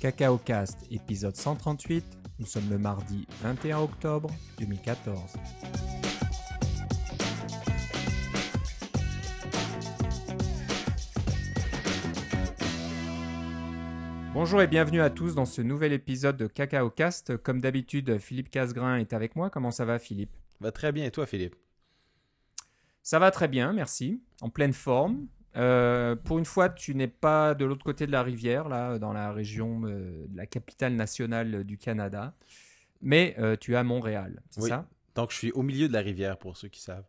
Cacao Cast, épisode 138. Nous sommes le mardi 21 octobre 2014. Bonjour et bienvenue à tous dans ce nouvel épisode de Cacao Cast. Comme d'habitude, Philippe Casgrain est avec moi. Comment ça va, Philippe? Va très bien, et toi, Philippe? Ça va très bien, merci. En pleine forme. Euh, pour une fois, tu n'es pas de l'autre côté de la rivière, là, dans la région euh, de la capitale nationale du Canada, mais euh, tu es à Montréal, c'est Oui. ça? Donc, je suis au milieu de la rivière, pour ceux qui savent.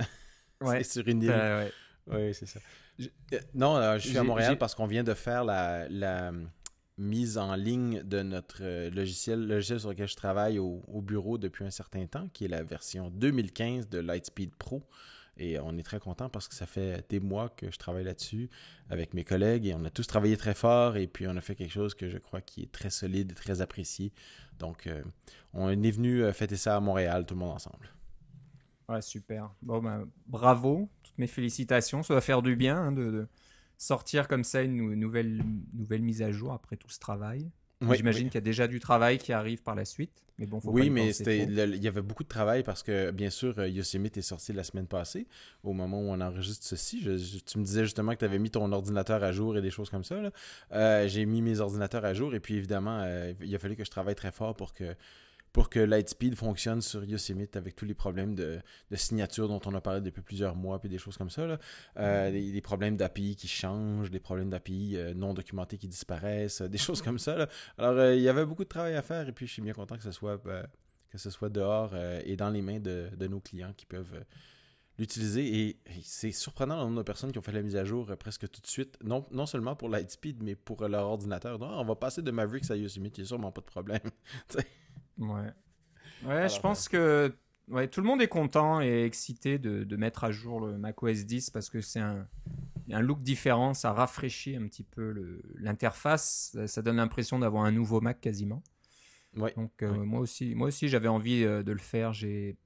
Ouais. c'est sur une île. Ouais. Oui, c'est ça. Je- non, je suis à Montréal parce qu'on vient de faire la, la, euh, mise en ligne de notre logiciel, le logiciel sur lequel je travaille au, au bureau depuis un certain temps, qui est la version 2015 de Lightspeed Pro. Et on est très content parce que ça fait des mois que je travaille là-dessus avec mes collègues et on a tous travaillé très fort et puis on a fait quelque chose que je crois qui est très solide et très apprécié. Donc, euh, on est venu euh, fêter ça à Montréal, tout le monde ensemble. Ouais, super. Bon, ben, bravo, toutes mes félicitations. Ça va faire du bien hein, de, sortir comme ça une nou- nouvelle, nouvelle mise à jour après tout ce travail. Oui, J'imagine oui. qu'il y a déjà du travail qui arrive par la suite, mais bon, faut Oui, mais il y avait beaucoup de travail parce que, bien sûr, euh, Yosemite est sorti la semaine passée, au moment où on enregistre ceci. Je- je- tu me disais justement que tu avais mis ton ordinateur à jour et des choses comme ça. Euh, j'ai mis mes ordinateurs à jour et puis, évidemment, euh, il a fallu que je travaille très fort pour que, pour que Lightspeed fonctionne sur Yosemite avec tous les problèmes de, de signature dont on a parlé depuis plusieurs mois puis des choses comme ça. là. Euh, des, des problèmes d'API qui changent, des problèmes d'API euh, non documentés qui disparaissent, euh, des choses comme ça. là. Alors, euh, il y avait beaucoup de travail à faire et puis je suis bien content que ce soit, que ce soit dehors et dans les mains de, de nos clients qui peuvent l'utiliser. Et, et c'est surprenant le nombre de personnes qui ont fait la mise à jour euh, presque tout de suite, non, non seulement pour Lightspeed, mais pour euh, leur ordinateur. Non, on va passer de Mavericks à Yosemite, il n'y a sûrement pas de problème. Ouais. Ouais, je pense que ouais, tout le monde est content et excité de, de mettre à jour le macOS 10 parce que c'est un, un look différent, ça rafraîchit un petit peu l'interface, ça, ça donne l'impression d'avoir un nouveau Mac quasiment. Ouais. Donc euh, Ouais. moi aussi, moi aussi j'avais envie euh, de le faire. J'ai,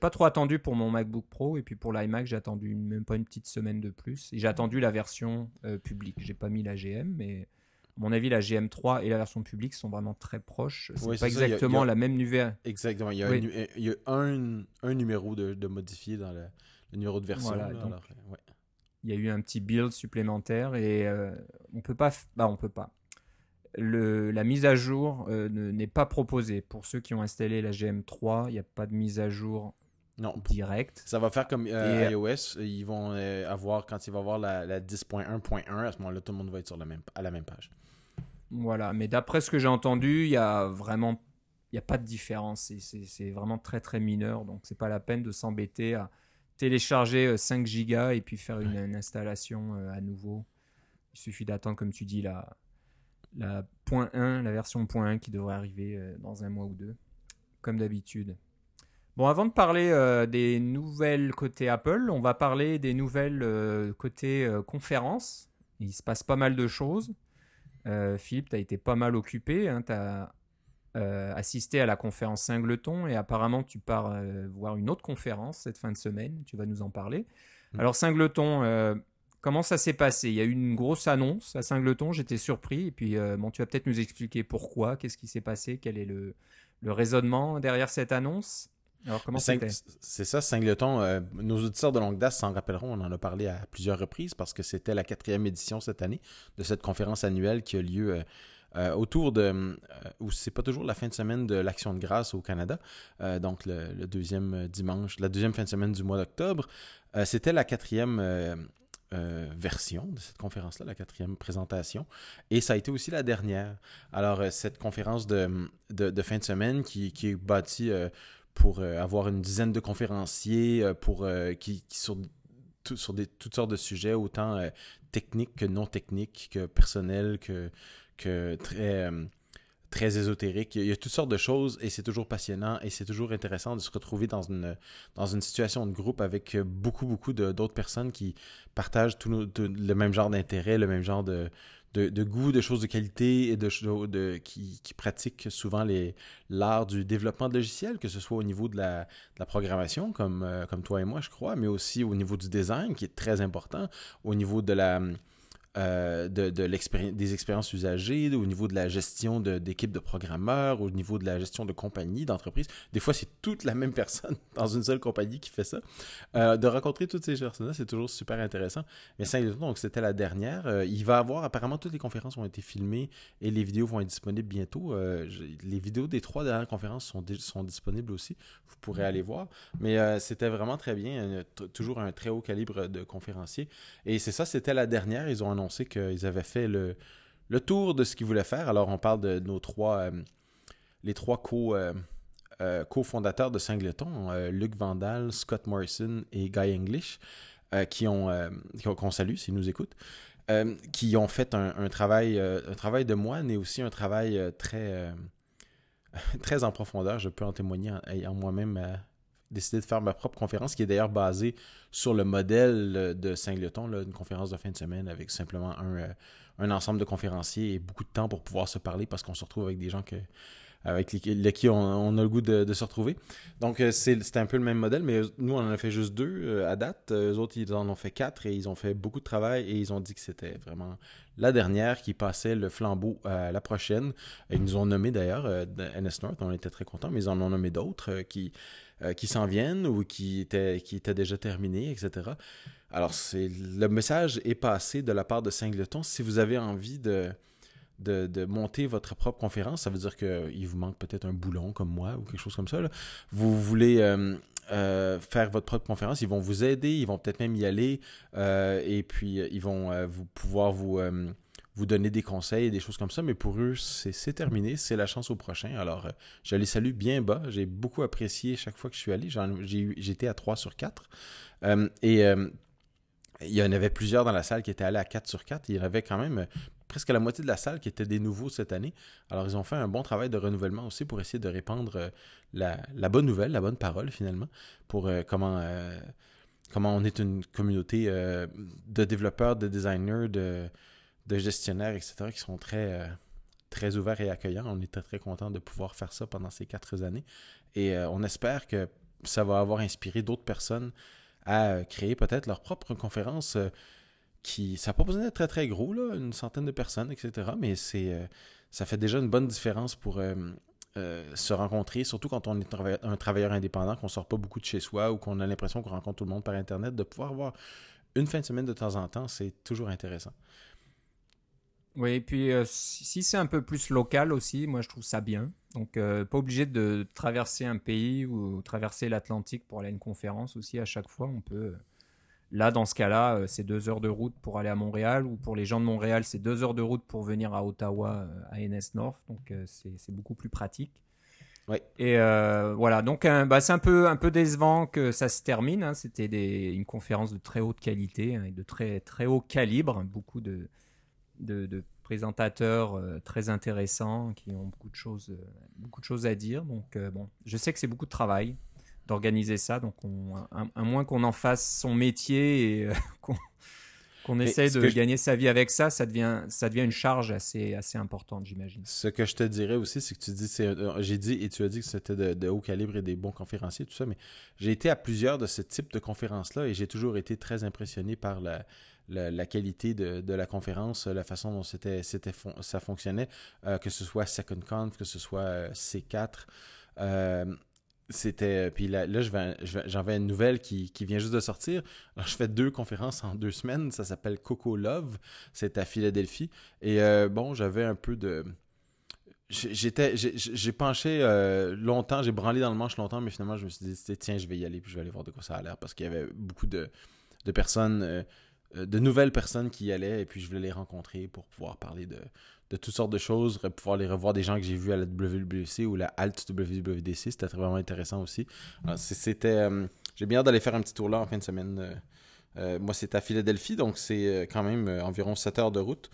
pas trop attendu pour mon MacBook Pro et puis pour l'iMac j'ai attendu même pas une petite semaine de plus. Et j'ai attendu la version euh, publique. J'ai pas mis la GM, mais mon avis la GM3 et la version publique sont vraiment très proches. C'est Ouais, pas ça, a- exactement la même nouvelle. Exactement. Il y a, Oui. un, nu- il y a un, un numéro de, de modifié dans le, le numéro de version. Voilà, là, donc- alors, euh, ouais. il y a eu un petit build supplémentaire et euh, on peut pas, bah on peut pas. Le, la mise à jour euh, ne- n'est pas proposée pour ceux qui ont installé la GM3. Il n'y a pas de mise à jour Non, directe. Ça va faire comme euh, Et- iOS. Ils vont euh, avoir, quand il va avoir la, la 10.1.1, à ce moment-là, tout le monde va être sur la même, à la même page. Voilà, mais d'après ce que j'ai entendu, il y a vraiment, il y a pas de différence. C'est- vraiment très très mineur, donc c'est pas la peine de s'embêter à télécharger euh, 5 gigas et puis faire une, une installation euh, à nouveau. Il suffit d'attendre, comme tu dis, la, la point 1, la version point 1 qui devrait arriver euh, dans un mois ou deux, comme d'habitude. Bon, avant de parler euh, des nouvelles côté Apple, on va parler des nouvelles euh, côté euh, conférence. Il se passe pas mal de choses. Euh, Philippe, tu as été pas mal occupé. tu as assisté à la conférence Singleton et apparemment tu pars euh, voir une autre conférence cette fin de semaine. Tu vas nous en parler. Mm. Alors Singleton, euh, comment ça s'est passé? Il y a eu une grosse annonce à Singleton, j'étais surpris. Et puis euh, bon, tu vas peut-être nous expliquer pourquoi, qu'est-ce qui s'est passé, quel est le, le raisonnement derrière cette annonce? Alors comment Sing- c'était? C'est ça, Singleton. euh, nos auditeurs de longue date s'en rappelleront, on en a parlé à plusieurs reprises parce que c'était la quatrième édition cette année de cette conférence annuelle qui a lieu euh, euh, autour de. euh, c'est pas toujours la fin de semaine de l'Action de grâce au Canada, euh, donc le, le deuxième dimanche, la deuxième fin de semaine du mois d'octobre. C'était la quatrième. version de cette conférence-là, la quatrième présentation. Et ça a été aussi la dernière. Alors, cette conférence de, de, de fin de semaine qui, qui est bâtie pour euh, avoir une dizaine de conférenciers euh, pour, euh, qui, sur, des, toutes sortes de sujets, autant techniques que non techniques, que personnels, que, que très, très. Il y a toutes sortes de choses et c'est toujours passionnant et c'est toujours intéressant de se retrouver dans une, dans une situation de groupe avec beaucoup, beaucoup d'autres personnes qui partagent tout le même genre d'intérêt, le même genre de, de, goût, de choses de qualité et de, de qui, qui pratiquent souvent l'art du développement de logiciels, que ce soit au niveau de la, programmation, euh, comme toi et moi, je crois, mais aussi au niveau du design, qui est très important, au niveau de la, euh, de, des expériences usagées, au niveau de la gestion d'équipes de, programmeurs, au niveau de la gestion de compagnies, d'entreprises. Des fois, c'est toute la même personne dans une seule compagnie qui fait ça. Euh, de rencontrer toutes ces personnes-là, c'est toujours super intéressant. Mais donc c'était la dernière. Euh, il va avoir, apparemment, toutes les conférences ont été filmées et les vidéos vont être disponibles bientôt. les vidéos des trois dernières conférences sont, sont disponibles aussi. Vous pourrez aller voir. Mais c'était vraiment très bien. toujours un très haut calibre de conférenciers. Et c'est ça, c'était la dernière. Ils ont annoncé sait qu'ils avaient fait le, tour de ce qu'ils voulaient faire. Alors, on parle de nos trois, euh, les trois co, euh, euh, fondateurs de Singleton, Luc Vandal, Scott Morrison et Guy English, qui ont, qu'on salue s'ils nous écoutent. qui ont fait un, travail, un travail de moine mais aussi un travail très, très en profondeur. Je peux en témoigner en, moi-même décidé de faire ma propre conférence, qui est d'ailleurs basée sur le modèle de Singleton, une conférence de fin de semaine avec simplement un, euh, un, ensemble de conférenciers et beaucoup de temps pour pouvoir se parler parce qu'on se retrouve avec des gens que, avec lesquels on, a le goût de, se retrouver. Donc, euh, c'est un peu le même modèle, mais nous, on en a fait juste deux euh, à date. Eux autres, ils en ont fait quatre et ils ont fait beaucoup de travail et ils ont dit que c'était vraiment la dernière qui passait le flambeau à la prochaine. Ils nous ont nommé d'ailleurs NS North, on était très contents, mais ils en ont nommé d'autres qui euh, qui s'en viennent ou qui étaient, qui déjà terminés, etc. Alors, c'est le message est passé de la part de Singleton. Si vous avez envie de, de, monter votre propre conférence, ça veut dire qu'il vous manque peut-être un boulon comme moi ou quelque chose comme ça. Vous voulez euh, euh, faire votre propre conférence, ils vont vous aider, ils vont peut-être même y aller et puis ils vont vous pouvoir vous vous donner des conseils, des choses comme ça, mais pour eux, c'est terminé, c'est la chance au prochain. Alors, euh, je les salue bien bas. J'ai beaucoup apprécié chaque fois que je suis allé. J'étais à 3 sur 4. Euh, et euh, il y en avait plusieurs dans la salle qui étaient allés à 4 sur 4. Il y en avait quand même presque la moitié de la salle qui étaient des nouveaux cette année. Alors, ils ont fait un bon travail de renouvellement aussi pour essayer de répandre la, bonne nouvelle, la bonne parole finalement, pour comment comment on est une communauté de développeurs, de designers, de, de gestionnaires, etc., qui sont très, euh, très ouverts et accueillants. On est très, très content de pouvoir faire ça pendant ces quatre années. Et euh, on espère que ça va avoir inspiré d'autres personnes à euh, créer peut-être leur propre conférence qui, ça n'a pas besoin d'être très très gros, une centaine de personnes, etc. Mais ça fait déjà une bonne différence pour se rencontrer, surtout quand on est un travailleur indépendant, qu'on sort pas beaucoup de chez soi ou qu'on a l'impression qu'on rencontre tout le monde par Internet, de pouvoir avoir une fin de semaine de temps en temps, c'est toujours intéressant. Oui, et puis euh, si c'est un peu plus local aussi, moi je trouve ça bien. Donc euh, pas obligé de traverser un pays ou traverser l'Atlantique pour aller à une conférence aussi à chaque fois. On peut. Là, dans ce cas-là, euh, c'est deux heures de route pour aller à Montréal, ou pour les gens de Montréal, c'est deux heures de route pour venir à Ottawa, à NS North. Donc c'est beaucoup plus pratique. Oui. Et voilà, donc bah, c'est un peu, un peu décevant que ça se termine. Hein. C'était une conférence de très haute qualité hein, et de très, très haut calibre. Beaucoup de, de, présentateurs euh, très intéressants qui ont beaucoup de choses, euh, beaucoup de choses à dire. Donc, euh, bon, je sais que c'est beaucoup de travail d'organiser ça. Donc, on, à, moins qu'on en fasse son métier et qu'on essaie de gagner sa vie avec ça, ça devient, ça devient une charge assez, assez importante, j'imagine. Ce que je te dirais aussi, c'est que tu dis, j'ai dit et tu as dit que c'était de, de, haut calibre et des bons conférenciers, tout ça, mais j'ai été à plusieurs de ce type de conférences-là et j'ai toujours été très impressionné par la, la, qualité de, la conférence, la façon dont c'était, c'était ça fonctionnait, euh, que ce soit Second Conf, que ce soit euh, C4. Euh, c'était puis là, là j'en vais une nouvelle qui, vient juste de sortir. Alors je fais deux conférences en deux semaines. Ça s'appelle Coco Love. C'est à Philadelphie. Et bon j'avais un peu de j'étais j'ai penché longtemps. J'ai branlé dans le manche longtemps mais finalement je me suis dit tiens je vais y aller puis je vais aller voir de quoi ça a l'air parce qu'il y avait beaucoup de, de personnes de nouvelles personnes qui y allaient et puis je voulais les rencontrer pour pouvoir parler de, de toutes sortes de choses, pouvoir les revoir des gens que j'ai vus à la WWC ou la Alt WWDC, c'était vraiment intéressant aussi. C'était, euh, j'ai bien hâte d'aller faire un petit tour là en fin de semaine. Euh, moi, c'est à Philadelphie, donc c'est quand même environ 7 heures de route.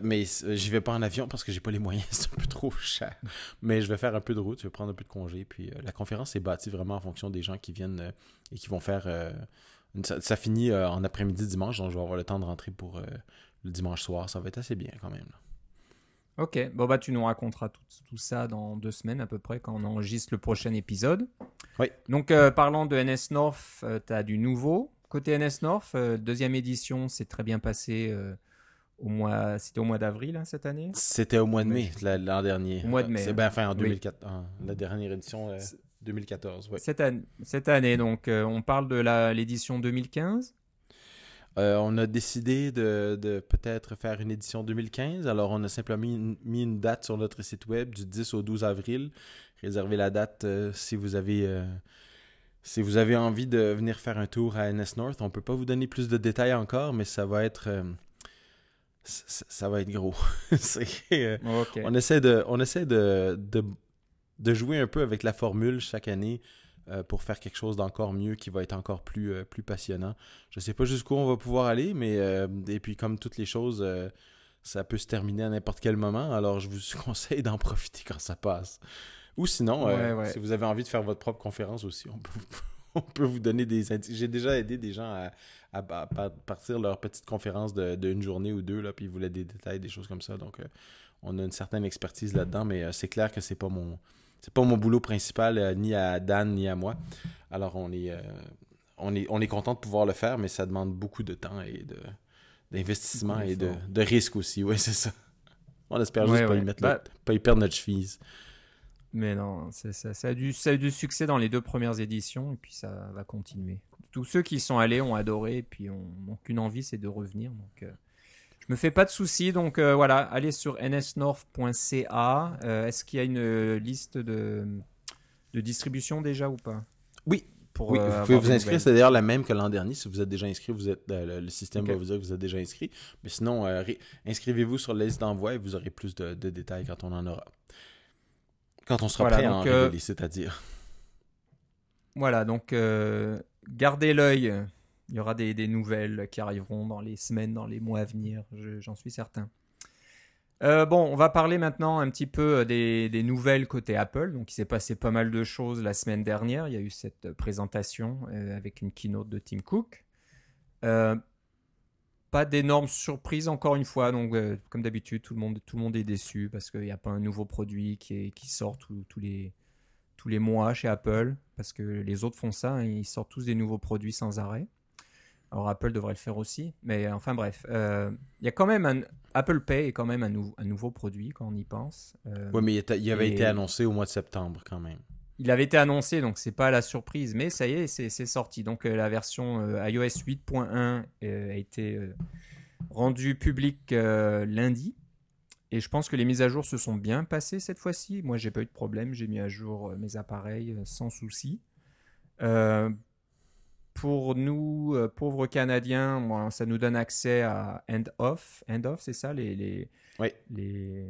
mais j'y vais pas en avion parce que j'ai pas les moyens, c'est un peu trop cher. Mais je vais faire un peu de route, je vais prendre un peu de congé. Puis la conférence est bâtie vraiment en fonction des gens qui viennent et qui vont faire ça, finit euh, en après-midi dimanche, donc je vais avoir le temps de rentrer pour euh, le dimanche soir. Ça va être assez bien quand même. Ok, bon bah tu nous raconteras tout, ça dans deux semaines à peu près quand on enregistre le prochain épisode. Oui. Donc euh, parlant de NS North, tu as du nouveau. Côté NS North, deuxième édition, c'est très bien passé. au mois, c'était au mois d'avril hein, cette année? C'était au mois de mai l'an dernier. Au mois de mai. C'est hein. ben, enfin en 2004, la dernière édition. 2014, oui. Cette année, cette année donc, on parle de l'édition 2015 euh, on a décidé de, peut-être faire une édition 2015. Alors, on a simplement mis une, date sur notre site web du 10 au 12 avril. Réservez la date euh, si vous avez euh, si vous avez envie de venir faire un tour à NS North. On ne peut pas vous donner plus de détails encore, mais ça va être ça va être gros. On essaie de on essaie de, de jouer un peu avec la formule chaque année euh, pour faire quelque chose d'encore mieux qui va être encore plus, euh, plus passionnant. Je ne sais pas jusqu'où on va pouvoir aller, mais euh, et puis comme toutes les choses, ça peut se terminer à n'importe quel moment. Alors je vous conseille d'en profiter quand ça passe. Ou sinon, si vous avez envie de faire votre propre conférence aussi, on peut, on peut vous donner des J'ai déjà aidé des gens à, à, partir leur petite conférence d'une journée ou deux, là, puis ils voulaient des détails, des choses comme ça. Donc, on a une certaine expertise là-dedans, mais c'est clair que c'est pas mon c'est pas mon boulot principal, euh, ni à Dan, ni à moi. Alors, on est, euh, on est, on est content de pouvoir le faire, mais ça demande beaucoup de temps et de, d'investissement et de, de risque aussi. Oui, c'est ça. On espère juste pas, y mettre bah pas y perdre notre cheville. Mais non, ça, ça, a du, ça a eu du succès dans les deux premières éditions et puis ça va continuer. Tous ceux qui sont allés ont adoré et puis ont, ont qu'une envie, c'est de revenir. Donc, euh, me fais pas de soucis. Donc euh, voilà, allez sur nsnorth.ca. Euh, est-ce qu'il y a une euh, liste de, de distribution déjà ou pas? Oui. Pour, oui, vous pouvez vous inscrire. C'est d'ailleurs la même que l'an dernier. Si vous êtes déjà inscrit, vous êtes, le, système va vous dire que vous êtes déjà inscrit. Mais sinon, inscrivez-vous sur la liste d'envoi et vous aurez plus de, détails quand on en aura. Quand on sera prêt à en révéler, c'est-à-dire. Voilà, donc gardez l'œil il y aura des, nouvelles qui arriveront dans les semaines, dans les mois à venir, j'en suis certain. Euh, bon, on va parler maintenant un petit peu des, nouvelles côté Apple. Donc, il s'est passé pas mal de choses la semaine dernière. Il y a eu cette présentation euh, avec une keynote de Tim Cook. Euh, pas d'énormes surprises encore une fois. Donc, comme d'habitude, tout le monde, tout le monde est déçu parce qu'il n'y a pas un nouveau produit qui, qui sort tous les tous les mois chez Apple parce que les autres font ça. Hein. ils sortent tous des nouveaux produits sans arrêt. Alors Apple devrait le faire aussi, mais euh, enfin bref, euh, il y a quand même un Apple Pay est quand même un, un nouveau produit quand on y pense. Euh, oui, mais il, avait été annoncé au mois de septembre quand même. Il avait été annoncé, donc c'est pas la surprise, mais ça y est, c'est sorti. Donc la version iOS 8.1 a été rendue publique lundi. Et je pense que les mises à jour se sont bien passées cette fois-ci. Moi, j'ai pas eu de problème. J'ai mis à jour mes appareils sans souci. Euh, pour nous, euh, pauvres Canadiens, ça nous donne accès à End-Off. End-Off, c'est ça, les, les, les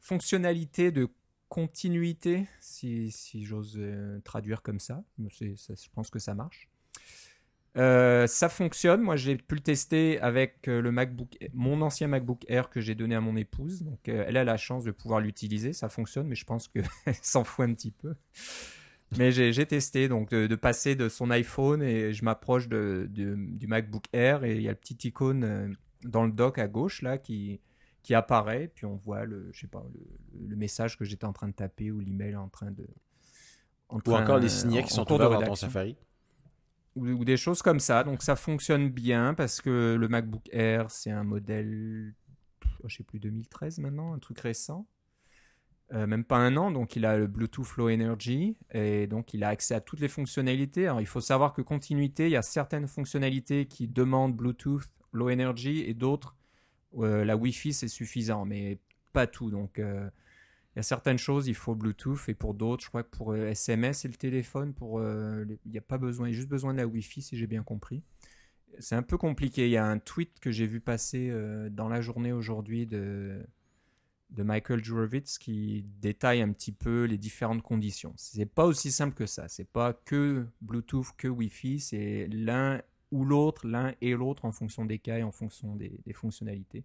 fonctionnalités de continuité, si, si j'ose euh, traduire comme ça. ça. Je pense que ça marche. Euh, ça fonctionne. Moi, j'ai pu le tester avec le MacBook, mon ancien MacBook Air que j'ai donné à mon épouse. Donc, elle a la chance de pouvoir l'utiliser. Ça fonctionne, mais je pense qu'elle s'en fout un petit peu. Mais j'ai testé donc de, passer de son iPhone et je m'approche de, du MacBook Air et il y a le petit icône euh, dans le dock à gauche là qui, qui apparaît. Puis on voit le, je sais pas, le, message que j'étais en train de taper ou l'email en train de. En ou encore les signets qui sont ouverts dans Safari. Ou, des choses comme ça. Donc ça fonctionne bien parce que le MacBook Air c'est un modèle, je sais plus 2013 maintenant, un truc récent. Euh, même pas un an, donc il a le Bluetooth Low Energy et donc il a accès à toutes les fonctionnalités. Alors il faut savoir que continuité, il y a certaines fonctionnalités qui demandent Bluetooth Low Energy et d'autres euh, la Wi-Fi c'est suffisant, mais pas tout. Donc euh, il y a certaines choses, il faut Bluetooth et pour d'autres, je crois que pour SMS et le téléphone, pour il n'y a pas besoin, il y a juste besoin de la Wi-Fi si j'ai bien compris. C'est un peu compliqué. Il y a un tweet que j'ai vu passer dans la journée aujourd'hui de de Michael Jurovitz qui détaille un petit peu les différentes conditions. C'est pas aussi simple que ça. C'est pas que Bluetooth, que Wi-Fi. C'est l'un ou l'autre, l'un et l'autre en fonction des cas et en fonction des, fonctionnalités.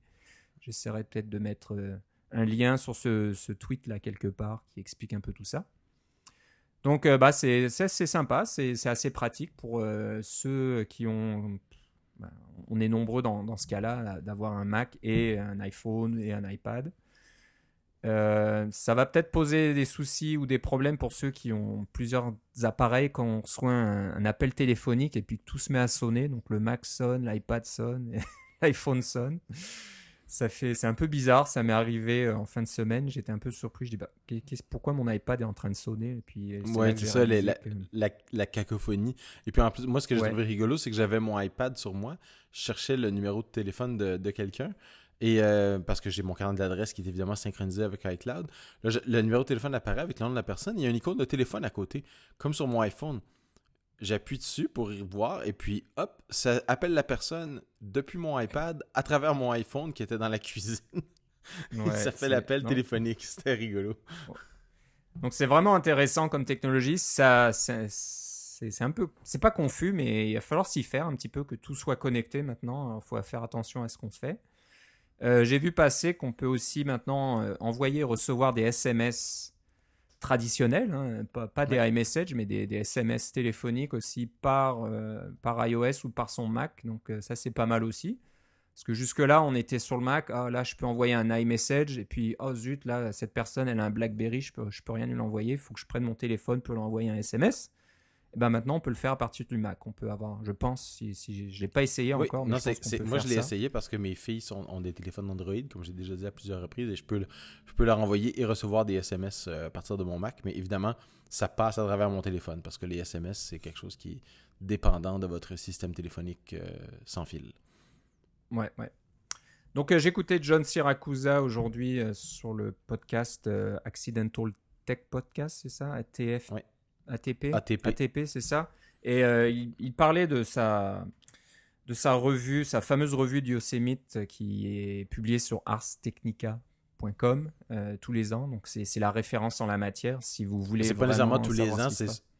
J'essaierai peut-être de mettre euh, un lien sur ce, tweet là quelque part qui explique un peu tout ça. Donc euh, bah, c'est sympa, c'est assez pratique pour euh, ceux qui ont... Bah, on est nombreux dans, dans ce cas-là d'avoir un Mac et un iPhone et un iPad. Euh, ça va peut-être poser des soucis ou des problèmes pour ceux qui ont plusieurs appareils quand on reçoit un, appel téléphonique et puis tout se met à sonner. Donc le Mac sonne, l'iPad sonne, l'iPhone sonne. Ça fait, c'est un peu bizarre. Ça m'est arrivé en fin de semaine. J'étais un peu surpris. Je dis, bah, pourquoi mon iPad est en train de sonner Et puis, ouais, c'est ça, la, la, cacophonie. Et puis en plus, moi, ce que je trouvais rigolo, c'est que j'avais mon iPad sur moi. Je cherchais le numéro de téléphone de, de quelqu'un. Et euh, parce que j'ai mon carnet d'adresse qui est évidemment synchronisé avec iCloud. le numéro de téléphone apparaît avec le nom de la personne. Il y a une icône de téléphone à côté, comme sur mon iPhone. J'appuie dessus pour y voir et puis hop, ça appelle la personne depuis mon iPad à travers mon iPhone qui était dans la cuisine. ça fait l'appel téléphonique. C'était rigolo. Donc c'est vraiment intéressant comme technologie. Ça, c'est un peu, c'est pas confus, mais il va falloir s'y faire un petit peu que tout soit connecté maintenant. Il faut faire attention à ce qu'on fait. Euh, j'ai vu passer qu'on peut aussi maintenant euh, envoyer et recevoir des SMS traditionnels, hein, pas, des iMessage, mais des, SMS téléphoniques aussi par, euh, par iOS ou par son Mac. Donc ça, c'est pas mal aussi. Parce que jusque-là, on était sur le Mac, ah, là, je peux envoyer un iMessage, et puis, oh zut, là, cette personne, elle a un BlackBerry, je peux, je peux rien lui l'envoyer, il faut que je prenne mon téléphone pour lui envoyer un SMS. Eh ben maintenant on peut le faire à partir du Mac. On peut avoir, je pense, si, si je l'ai pas essayé encore. moi je l'ai essayé parce que mes filles sont, ont des téléphones Android, comme j'ai déjà dit à plusieurs reprises, et je peux, je peux leur envoyer et recevoir des SMS euh, à partir de mon Mac. Mais évidemment, ça passe à travers mon téléphone parce que les SMS, c'est quelque chose qui est dépendant de votre système téléphonique euh, sans fil. Ouais, ouais. Donc euh, j'écoutais John Siracusa aujourd'hui sur le podcast Accidental Tech Podcast, c'est ça? ATF ouais. ATP. ATP, c'est ça. Et euh, il, parlait de sa, de sa revue, sa fameuse revue du Yosemite qui est publiée sur arstechnica.com euh, tous les ans. Donc c'est la référence en la matière. Si vous voulez. C'est pas nécessairement tous les ans.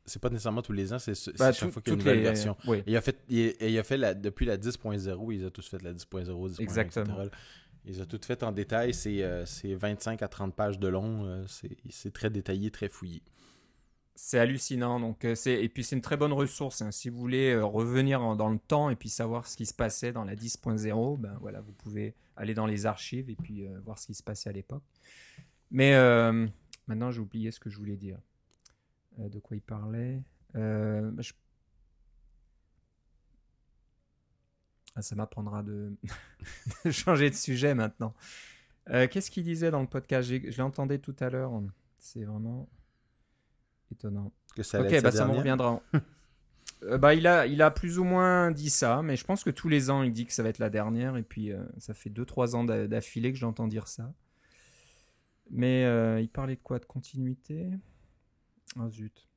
C'est pas nécessairement tous les ans, c'est bah, chaque fois qu'il y a une nouvelle version. Il a fait, il, a fait la, depuis la 10.0, ils ont tous fait la 10.0, 10.1, Exactement. Ils ont tout fait en détail. C'est 25 euh, à 30 pages de long. C'est très détaillé, très fouillé. C'est hallucinant. Donc, euh, et puis c'est une très bonne ressource. Hein. Si vous voulez euh, revenir dans le temps et puis savoir ce qui se passait dans la 10.0, ben voilà, vous pouvez aller dans les archives et puis euh, voir ce qui se passait à l'époque. Mais maintenant, j'ai oublié ce que je voulais dire. de quoi il parlait? Ah, Ça m'apprendra de... changer de sujet maintenant. Qu'est-ce qu'il disait dans le podcast? Je l'entendais tout à l'heure. C'est vraiment étonnant. Que ça ok, bah ça me reviendra. Euh, bah, il, a, il a plus ou moins dit ça, mais je pense que tous les ans, il dit que ça va être la dernière, et puis euh, ça fait 2-3 ans d'affilée que j'entends dire ça. Mais euh, il parlait de quoi? De continuité? Oh zut.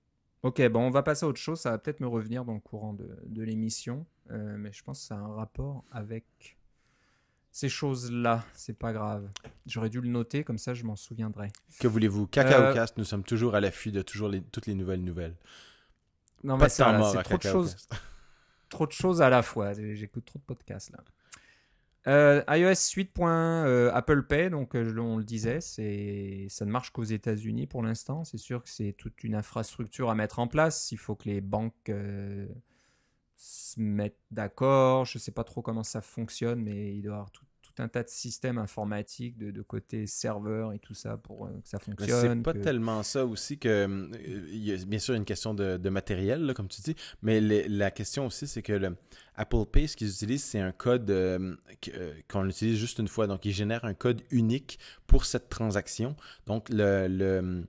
Ok, bon, on va passer à autre chose, ça va peut-être me revenir dans le courant de, de l'émission, mais je pense que ça a un rapport avec ces choses-là. C'est pas grave. J'aurais dû le noter, comme ça je m'en souviendrai. Que voulez-vous? Cacaocast, euh... nous sommes toujours à l'affût de toujours les... toutes les nouvelles nouvelles. Non, mais c'est trop de choses. trop de choses à la fois. J'écoute trop de podcasts là. Euh, iOS 8. Euh, Apple Pay, donc euh, on le disait, c'est ça ne marche qu'aux États-Unis pour l'instant. C'est sûr que c'est toute une infrastructure à mettre en place. Il faut que les banques se mettent d'accord. Je ne sais pas trop comment ça fonctionne, mais il doit y avoir tout, un tas de systèmes informatiques de, côté serveur et tout ça pour euh, que ça fonctionne. C'est pas tellement ça aussi que. Euh, il y a bien sûr une question de, matériel, comme tu dis, mais la question aussi, c'est que le Apple Pay, ce qu'ils utilisent, c'est un code euh, qu'on utilise juste une fois. Donc, ils génèrent un code unique pour cette transaction. Donc, le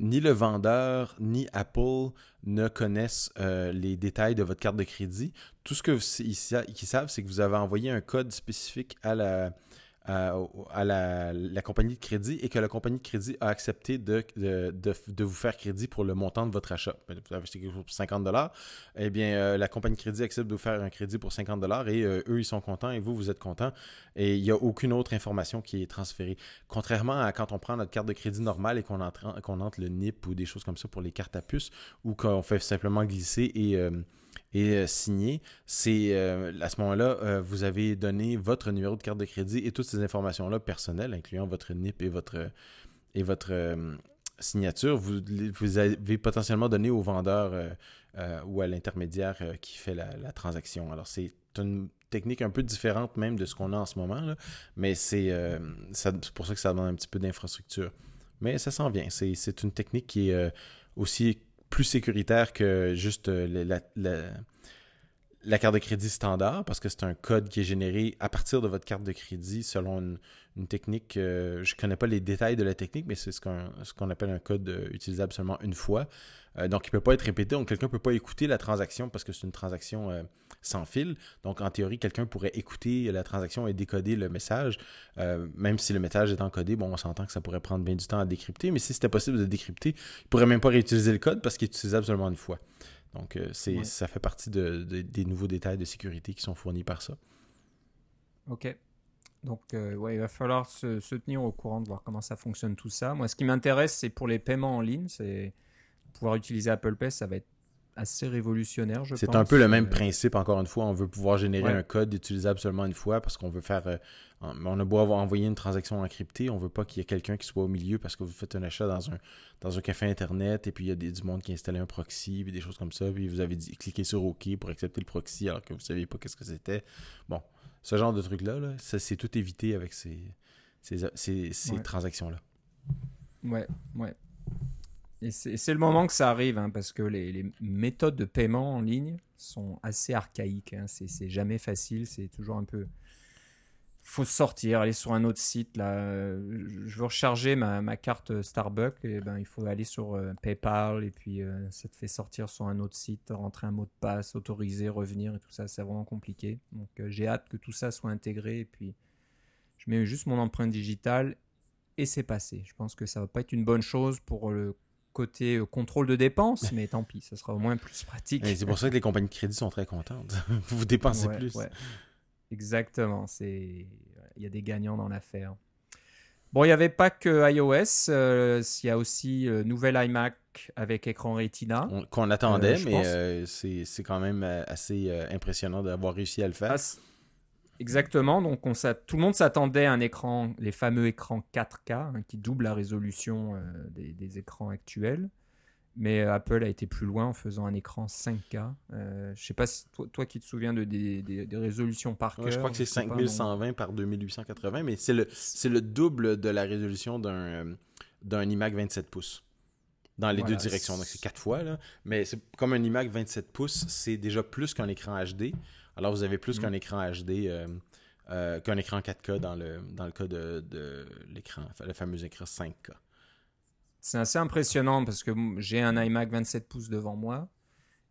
ni le vendeur ni Apple ne connaissent les détails de votre carte de crédit. Tout ce qu'ils savent, c'est que vous avez envoyé un code spécifique à la, à, la, compagnie de crédit et que la compagnie de crédit a accepté de, vous faire crédit pour le montant de votre achat. Vous avez acheté quelque chose pour 50 eh bien, euh, la compagnie de crédit accepte de vous faire un crédit pour 50 et euh, eux, ils sont contents et vous, vous êtes content. Et il n'y a aucune autre information qui est transférée. Contrairement à quand on prend notre carte de crédit normale et qu'on entre, le NIP ou des choses comme ça pour les cartes à puce ou qu'on fait simplement glisser et... Euh, et euh, signé, c'est euh, à ce moment-là, euh, vous avez donné votre numéro de carte de crédit et toutes ces informations-là personnelles, incluant votre NIP et votre, et votre signature, vous, vous avez potentiellement donné au vendeur ou à l'intermédiaire qui fait la, transaction. Alors, c'est une technique un peu différente même de ce qu'on a en ce moment, là, mais c'est pour ça que ça demande un petit peu d'infrastructure. Mais ça s'en vient. C'est une technique qui est aussi plus sécuritaire que juste euh, la carte de crédit standard, parce que c'est un code qui est généré à partir de votre carte de crédit selon une, technique. je ne connais pas les détails de la technique, mais c'est ce qu'on appelle un code utilisable seulement une fois. donc, il ne peut pas être répété. Donc, quelqu'un ne peut pas écouter la transaction parce que c'est une transaction sans fil. Donc, en théorie, quelqu'un pourrait écouter la transaction et décoder le message. même si le message est encodé, bon, on s'entend que ça pourrait prendre bien du temps à décrypter. Mais si c'était possible de décrypter, il ne pourrait même pas réutiliser le code parce qu'il est utilisable seulement une fois. Donc, euh, ça fait partie de, des nouveaux détails de sécurité qui sont fournis par ça. OK. Donc, euh, ouais, il va falloir se, se, tenir au courant de voir comment ça fonctionne tout ça. Moi, ce qui m'intéresse, c'est pour les paiements en ligne, c'est pouvoir utiliser Apple Pay, ça va être assez révolutionnaire, je pense. C'est un peu le même euh, principe, encore une fois. On veut pouvoir générer un code utilisable seulement une fois parce qu'on veut faire. Euh, on a beau avoir envoyé une transaction encryptée, on veut pas qu'il y ait quelqu'un qui soit au milieu parce que vous faites un achat dans un, dans un café internet et puis il y a des, du monde qui a installé un proxy puis des choses comme ça. Puis vous avez dit, cliqué sur OK pour accepter le proxy alors que vous ne saviez pas qu'est-ce que c'était. Bon, ce genre de truc-là, -là, ça c'est tout évité avec ces, ces, transactions-là. Ouais, ouais. Et c'est le moment que ça arrive, hein, parce que les, méthodes de paiement en ligne sont assez archaïques. Hein. C'est jamais facile, c'est toujours un peu. Faut sortir, aller sur un autre site. Là. Je veux recharger ma, carte Starbucks, et ben, il faut aller sur euh, PayPal, et puis euh, ça te fait sortir sur un autre site, rentrer un mot de passe, autoriser, revenir, et tout ça. C'est vraiment compliqué. Donc euh, j'ai hâte que tout ça soit intégré, et puis je mets juste mon empreinte digitale, et c'est passé. Je pense que ça va pas être une bonne chose pour le côté contrôle de dépenses, mais tant pis, ça sera au moins plus pratique. C'est pour ça que les compagnies de crédit sont très contentes. vous dépensez plus. Exactement, c'est il y a des gagnants dans l'affaire. Bon, il n'y avait pas que iOS, euh, il y a aussi euh, nouvelle iMac avec écran Retina. Qu'on attendait, mais c'est quand même assez impressionnant d'avoir réussi à le faire. Ah, Exactement. Donc, on tout le monde s'attendait à un écran, les fameux écrans 4K, hein, qui doublent la résolution euh, des, écrans actuels. Mais euh, Apple a été plus loin en faisant un écran 5K. Euh, je sais pas si toi, qui te souviens de des, résolutions par cœur. je crois que c'est 5120 par 2880, mais c'est le, le double de la résolution d'un d'un iMac 27 pouces dans les deux directions. Donc, c'est quatre fois. Là. Mais c'est comme un iMac 27 pouces, c'est déjà plus qu'un écran HD. Alors, vous avez plus mm. qu'un écran HD, euh, euh, qu'un écran 4K dans le, dans le cas de, l'écran, le fameux écran 5K. C'est assez impressionnant parce que j'ai un iMac 27 pouces devant moi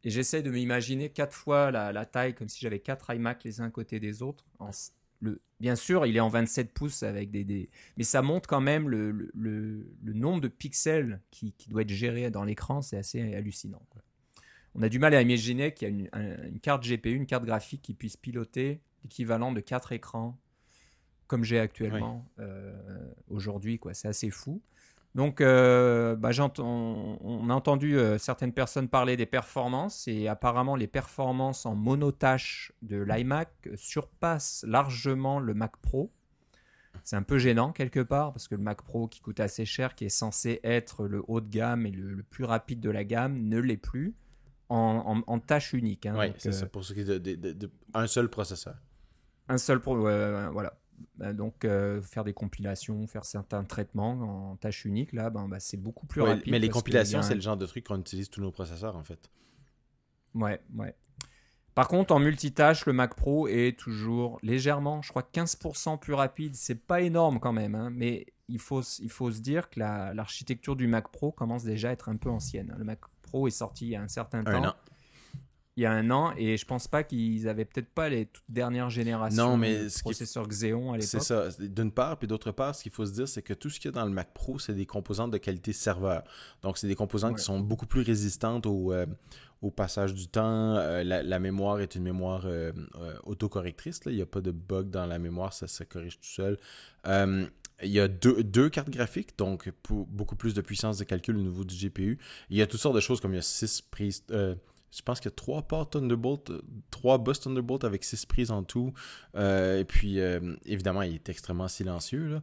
et j'essaie de m'imaginer quatre fois la, taille comme si j'avais quatre iMac les uns à côté des autres. le, bien sûr, il est en 27 pouces avec des, mais ça montre quand même le, le, nombre de pixels qui, qui doit être géré dans l'écran, c'est assez hallucinant. Quoi on a du mal à imaginer qu'il y a une, carte GPU, une carte graphique qui puisse piloter l'équivalent de quatre écrans comme j'ai actuellement euh, aujourd'hui. C'est assez fou. Donc, euh, bah, on, a entendu euh, certaines personnes parler des performances et apparemment les performances en monotâche de l'iMac surpassent largement le Mac Pro. C'est un peu gênant quelque part parce que le Mac Pro qui coûte assez cher, qui est censé être le haut de gamme et le plus rapide de la gamme, ne l'est plus en, tâche unique. Hein, oui, c'est ça, euh, pour ce qui est de, un seul processeur. Un seul, pro, voilà. Bah, donc, euh, faire des compilations, faire certains traitements en tâche unique, là, ben, bah, c'est beaucoup plus rapide. Mais les compilations, c'est le genre de truc qu'on utilise tous nos processeurs, en fait. Ouais, ouais. Par contre, en multitâche, le Mac Pro est toujours légèrement, je crois, 15% plus rapide. C'est pas énorme quand même, hein, mais il faut, il faut se dire que l'architecture du Mac Pro commence déjà à être un peu ancienne. Le Mac Pro est sorti il y a un certain temps. Il y a un an, et je pense pas qu'ils avaient peut-être pas les toutes dernières générations non, mais de processeurs Xeon à l'époque. C'est ça. D'une part, puis d'autre part, ce qu'il faut se dire, c'est que tout ce qu'il y a dans le Mac Pro, c'est des composantes de qualité serveur. Donc, c'est des composantes qui sont beaucoup plus résistantes au, euh, au passage du temps. Euh, la, mémoire est une mémoire euh, autocorrectrice. Il n'y a pas de bug dans la mémoire, ça se corrige tout seul. Il y a deux, cartes graphiques, donc pour beaucoup plus de puissance de calcul au niveau du GPU. Il y a toutes sortes de choses comme il y a six prises. Euh, je pense qu'il y a trois ports Thunderbolt, trois bus Thunderbolt avec six prises en tout. Euh, et puis, euh, évidemment, il est extrêmement silencieux.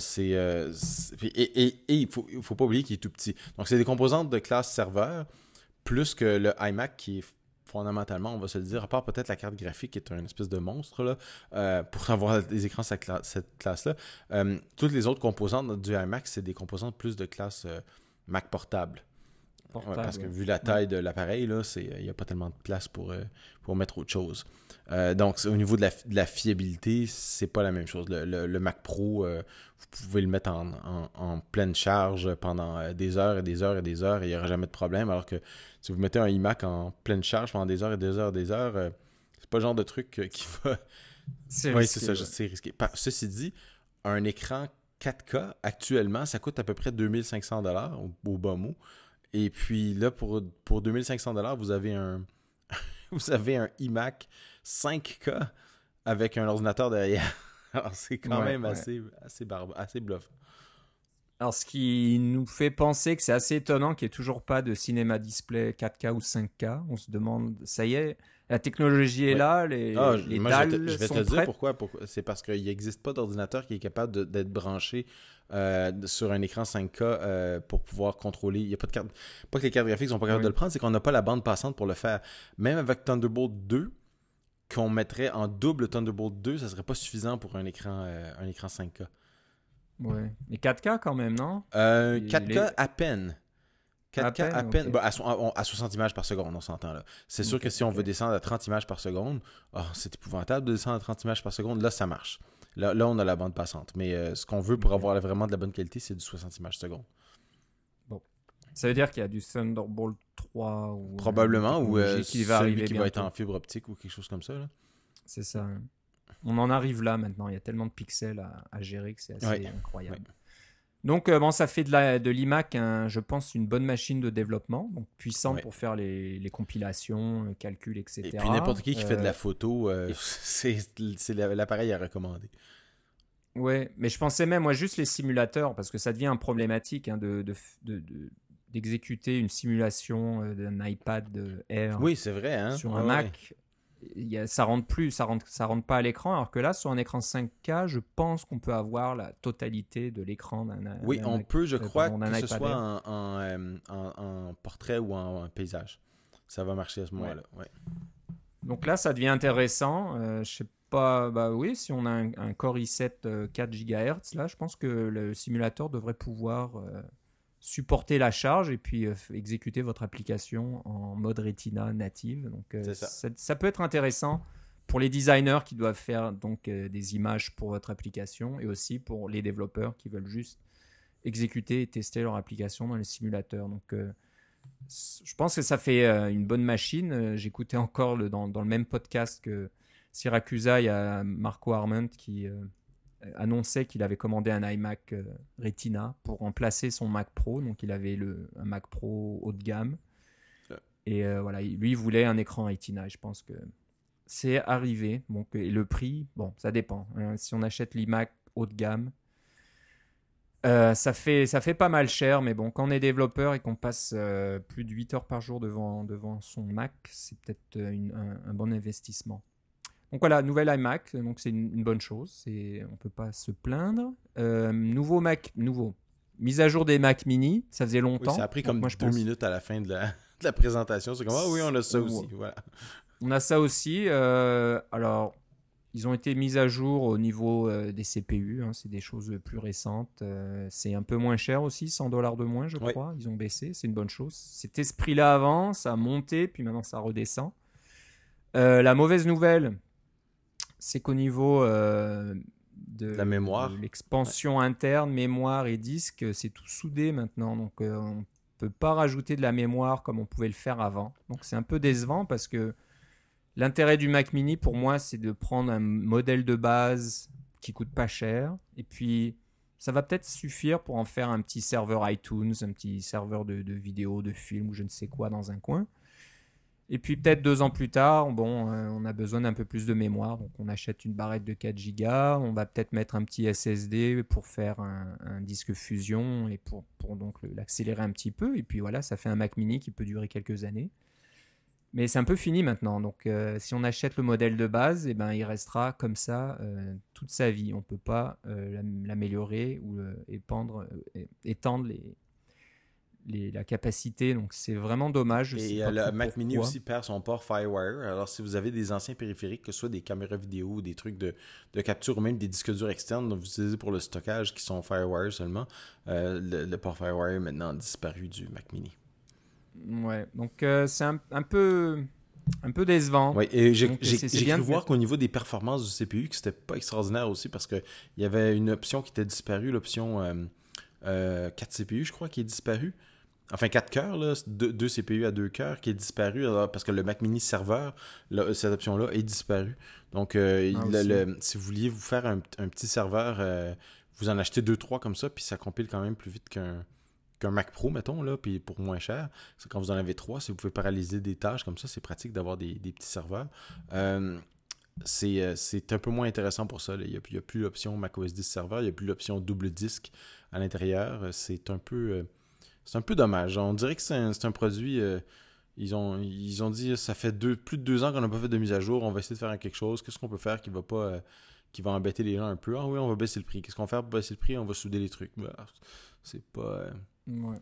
c'est, et, il ne faut, pas oublier qu'il est tout petit. Donc, c'est des composantes de classe serveur, plus que le iMac qui est fondamentalement, on va se le dire, à part peut-être la carte graphique qui est un espèce de monstre là, euh, pour avoir des écrans cette, cette classe-là. Euh, toutes les autres composantes du iMac, c'est des composantes plus de classe euh, Mac portable. Portable. parce que vu la taille de l'appareil, il n'y a pas tellement de place pour, euh, pour mettre autre chose. Euh, donc, au niveau de la, de la fiabilité, c'est pas la même chose. Le, Mac Pro, euh, vous pouvez le mettre en, pleine charge pendant des heures et des heures et des heures et il n'y aura jamais de problème. Alors que si vous mettez un iMac en pleine charge pendant des heures et des heures et des heures, c'est pas le genre de truc qui va. C'est oui, c'est ça, c'est risqué. Ceci dit, un écran 4K, actuellement, ça coûte à peu près 2500 dollars au, au bas mot. Et puis là, pour, pour 2500 dollars, vous avez un vous avez un iMac 5K avec un ordinateur derrière. Alors c'est quand même assez, assez, barbe, assez bluff. Alors, ce qui nous fait penser que c'est assez étonnant qu'il n'y ait toujours pas de cinéma display 4K ou 5K. On se demande, ça y est, la technologie est là, les, ah, les dalles je vais te, je vais te dire pourquoi. C'est parce qu'il n'existe pas d'ordinateur qui est capable d'être branché euh, sur un écran 5K euh, pour pouvoir contrôler. Il y a pas de carte. Pas que les cartes graphiques sont pas capables de le prendre, c'est qu'on n'a pas la bande passante pour le faire. Même avec Thunderbolt 2, qu'on mettrait en double Thunderbolt 2, ça serait pas suffisant pour un écran, euh, un écran 5K. Ouais. Et 4K quand même, non? 4K à peine. 4K à peine, bah, à, 60 images par seconde, on s'entend là. C'est sûr que si on veut descendre à 30 images par seconde, oh, c'est épouvantable de descendre à 30 images par seconde, là ça marche. Là, là, on a la bande passante. Mais euh, ce qu'on veut pour avoir vraiment de la bonne qualité, c'est du 60 images secondes. Bon. Ça veut dire qu'il y a du Thunderbolt 3 ou. Probablement, ou euh, qui va arriver qui va être en fibre optique ou quelque chose comme ça. C'est ça. On en arrive là maintenant. Il y a tellement de pixels à, gérer que c'est assez incroyable. Donc, euh, bon, ça fait de l'iMac, je pense, une bonne machine de développement, donc puissante pour faire les, compilations, euh, calculs, etc. Et puis n'importe qui qui fait de la euh, photo, c'est l'appareil à recommander. Ouais, mais je pensais même, moi, juste les simulateurs, parce que ça devient un problématique hein, de, d'exécuter une simulation d'un iPad Air oui, c'est vrai, hein? sur un Mac ça rentre plus, ça rentre, ça rentre pas à l'écran. Alors que là, sur un écran 5K, je pense qu'on peut avoir la totalité de l'écran d'un. Oui, on peut, je euh, crois, que ce soit euh, en, portrait ou en, paysage. Ça va marcher à ce moment-là. Ouais. Donc là, ça devient intéressant. Euh, je sais pas, bah oui, si on a un, Core i7 4 GHz, là, je pense que le simulateur devrait pouvoir supporter la charge et puis euh, exécuter votre application en mode Retina native. Donc euh, ça. peut être intéressant pour les designers qui doivent faire donc euh, des images pour votre application et aussi pour les développeurs qui veulent juste exécuter et tester leur application dans les simulateurs. Donc je pense que ça fait une bonne machine. J'écoutais encore le, dans, dans, le même podcast que Syracusa, il y a Marco Arment qui annonçait qu'il avait commandé un iMac euh, Retina pour remplacer son Mac Pro. Donc il avait le, un Mac Pro haut de gamme. Et euh, voilà, lui, il voulait un écran Retina. je pense que c'est arrivé. Donc, et le prix, bon, ça dépend. Hein. Si on achète l'iMac haut de gamme, ça, fait, ça fait pas mal cher, mais bon, quand on est développeur et qu'on passe plus de 8 heures par jour devant, devant son Mac, c'est peut-être un, bon investissement. Donc voilà, nouvelle iMac, donc c'est une, bonne chose, c'est, on peut pas se plaindre. Euh, nouveau Mac, nouveau. Mise à jour des Mac Mini, ça faisait longtemps. ça a pris comme moi, deux minutes à la fin de la, présentation. C'est comme, ah oui, on a ça aussi. Voilà. On a ça aussi. Euh, alors, ils ont été mis à jour au niveau euh, des CPU, hein, c'est des choses plus récentes. c'est un peu moins cher aussi, 100 dollars de moins, je crois. Ils ont baissé, c'est une bonne chose. C'était ce prix-là avant, ça a monté, puis maintenant ça redescend. la mauvaise nouvelle, c'est qu'au niveau euh, de, la mémoire, l'expansion interne, mémoire et disque, c'est tout soudé maintenant. Donc euh, on peut pas rajouter de la mémoire comme on pouvait le faire avant. Donc c'est un peu décevant parce que l'intérêt du Mac Mini pour moi, c'est de prendre un modèle de base qui coûte pas cher et puis ça va peut-être suffire pour en faire un petit serveur iTunes, un petit serveur de, de vidéos, de films ou je ne sais quoi dans un coin. Et puis peut-être deux ans plus tard, bon, euh, on a besoin d'un peu plus de mémoire, donc on achète une barrette de 4 Go, on va peut-être mettre un petit SSD pour faire un, disque fusion et pour, donc l'accélérer un petit peu, et puis voilà, ça fait un Mac mini qui peut durer quelques années. Mais c'est un peu fini maintenant, donc euh, si on achète le modèle de base, eh ben, il restera comme ça euh, toute sa vie. On ne peut pas l'améliorer ou épandre, étendre les, la capacité. Donc c'est vraiment dommage. et euh, le Mac Mini aussi perd son port FireWire. Alors si vous avez des anciens périphériques, que ce soit des caméras vidéo ou des trucs de, capture ou même des disques durs externes dont vous utilisez pour le stockage qui sont FireWire seulement, euh, le, port FireWire est maintenant disparu du Mac Mini. Ouais, donc euh, c'est un, un peu un peu décevant. Oui, et j'ai cru de- voir qu'au niveau des performances du CPU, que c'était pas extraordinaire aussi parce qu'il y avait une option qui était disparue, l'option euh, euh, 4 CPU, je crois, qui est disparue. Enfin, 4 cœurs, là, 2, CPU à 2 cœurs qui est disparu alors, parce que le Mac Mini serveur, là, cette option-là, est disparue. Donc, euh, Ah, le- si vous vouliez vous faire un, un petit serveur, euh, vous en achetez 2-3 comme ça, puis ça compile quand même plus vite qu'un qu'un Mac Pro, mettons, là, puis pour moins cher. C'est quand vous en avez trois, si vous pouvez paralyser des tâches comme ça, c'est pratique d'avoir des, des petits serveurs. Euh, c'est un peu moins intéressant pour ça. là. Il n'y a, il y a plus l'option macOS 10 serveur, il n'y a plus l'option double disque à l'intérieur. C'est un peu c'est un peu dommage. On dirait que c'est un, un produit. euh, ils, ont, ils ont dit ça fait deux, plus de deux ans qu'on n'a pas fait de mise à jour. On va essayer de faire quelque chose. Qu'est-ce qu'on peut faire qui va pas euh, qui va embêter les gens un peu? Ah oui, on va baisser le prix. Qu'est-ce qu'on va faire pour baisser le prix On va souder les trucs. Bah, c'est pas. euh, Ouais.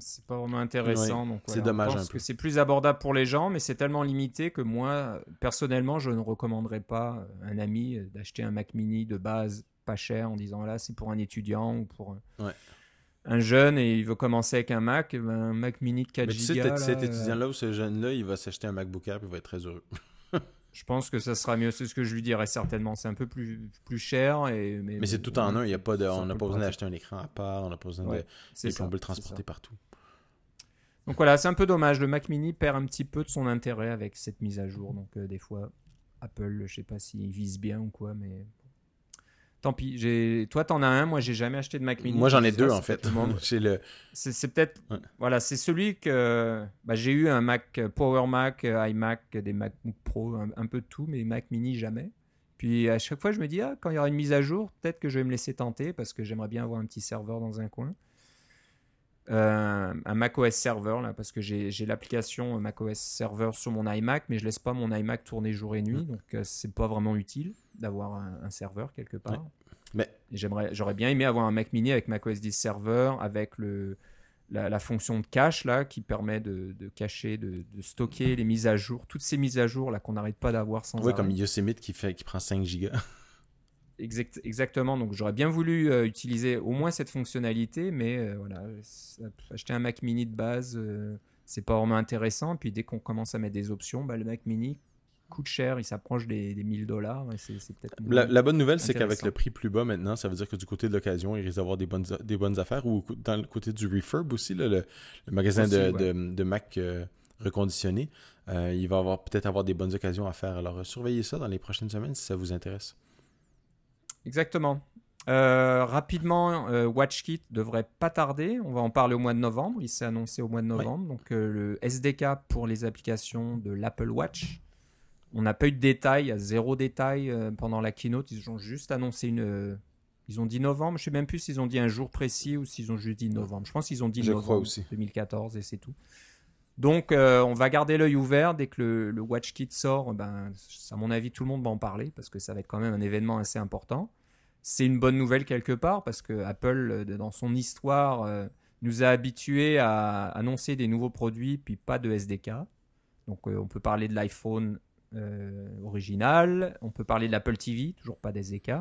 C'est pas vraiment intéressant. donc c'est dommage un pense peu. que c'est plus abordable pour les gens, mais c'est tellement limité que moi, personnellement, je ne recommanderais pas à un ami d'acheter un Mac Mini de base pas cher en disant là, c'est pour un étudiant ou pour un- Ouais. Un jeune et il veut commencer avec un Mac, ben, un Mac Mini de 4 Mais tu sais, Go. t'as- cet étudiant-là ou ce jeune-là, il va s'acheter un MacBook Air et il va être très heureux? Je pense que ça sera mieux. C'est ce que je lui dirais certainement. C'est un peu plus, plus cher. Et, mais Mais c'est tout en un, il y a pas de, on n'a pas besoin d'acheter un écran à part, on n'a pas besoin Ouais, de, C'est de ça, plomber le c'est transporter partout. Donc voilà, c'est un peu dommage. Le Mac Mini perd un petit peu de son intérêt avec cette mise à jour. Donc euh, des fois, Apple, je sais pas s'il vise bien ou quoi, mais tant pis. J'ai... Toi, t'en as un. Moi, j'ai jamais acheté de Mac Mini. Moi, j'en ai deux c'est en fait. peut-être le C'est, c'est peut-être, Ouais. voilà, c'est celui que bah, j'ai eu un Mac euh, Power Mac, euh, iMac, des MacBook Pro, un, un peu de tout, mais Mac Mini jamais. Puis à chaque fois, je me dis, ah, quand il y aura une mise à jour, peut-être que je vais me laisser tenter parce que j'aimerais bien avoir un petit serveur dans un coin. Euh, un macOS serveur, là, parce que j'ai, l'application macOS serveur sur mon iMac, mais je laisse pas mon iMac tourner jour et nuit, donc euh, c'est pas vraiment utile d'avoir un, un serveur quelque part. Mais J'aimerais, j'aurais bien aimé avoir un Mac Mini avec macOS 10 serveur, avec le, la, la fonction de cache là, qui permet de, de cacher, de, de stocker les mises à jour, toutes ces mises à jour là qu'on n'arrête pas d'avoir sans arrêt. comme Yosemite qui, fait, qui prend 5 gigas. Exact- exactement. Donc j'aurais bien voulu euh, utiliser au moins cette fonctionnalité, mais euh, voilà, acheter un Mac Mini de base, euh, c'est pas vraiment intéressant. Puis dès qu'on commence à mettre des options, bah, le Mac Mini coûte cher, il s'approche des, des 1000 dollars. La, la bonne nouvelle, c'est qu'avec le prix plus bas maintenant, ça veut dire que du côté de l'occasion, il risque d'avoir des bonnes, des bonnes affaires. Ou dans le côté du refurb aussi, là, le, le magasin Aussi, de, ouais. de, de Mac euh, reconditionné, euh, il va avoir peut-être avoir des bonnes occasions à faire. Alors, euh, surveillez ça dans les prochaines semaines si ça vous intéresse. Exactement. Euh, rapidement, euh, WatchKit devrait pas tarder. On va en parler au mois de novembre. Il s'est annoncé au mois de novembre. Donc euh, le SDK pour les applications de l'Apple Watch. On n'a pas eu de détails, il y a zéro détail euh, pendant la keynote. Ils ont juste annoncé une. euh, ils ont dit novembre. Je sais même plus s'ils ont dit un jour précis ou s'ils ont juste dit novembre. Je pense qu'ils ont dit Je novembre crois aussi. 2014 et c'est tout. Donc, euh, on va garder l'œil ouvert dès que le, le WatchKit sort. Ben, à mon avis, tout le monde va en parler parce que ça va être quand même un événement assez important. C'est une bonne nouvelle quelque part parce que Apple, euh, dans son histoire, euh, nous a habitués à annoncer des nouveaux produits puis pas de SDK. Donc, euh, on peut parler de l'iPhone original, on peut parler de l'Apple TV, toujours pas d'SDK.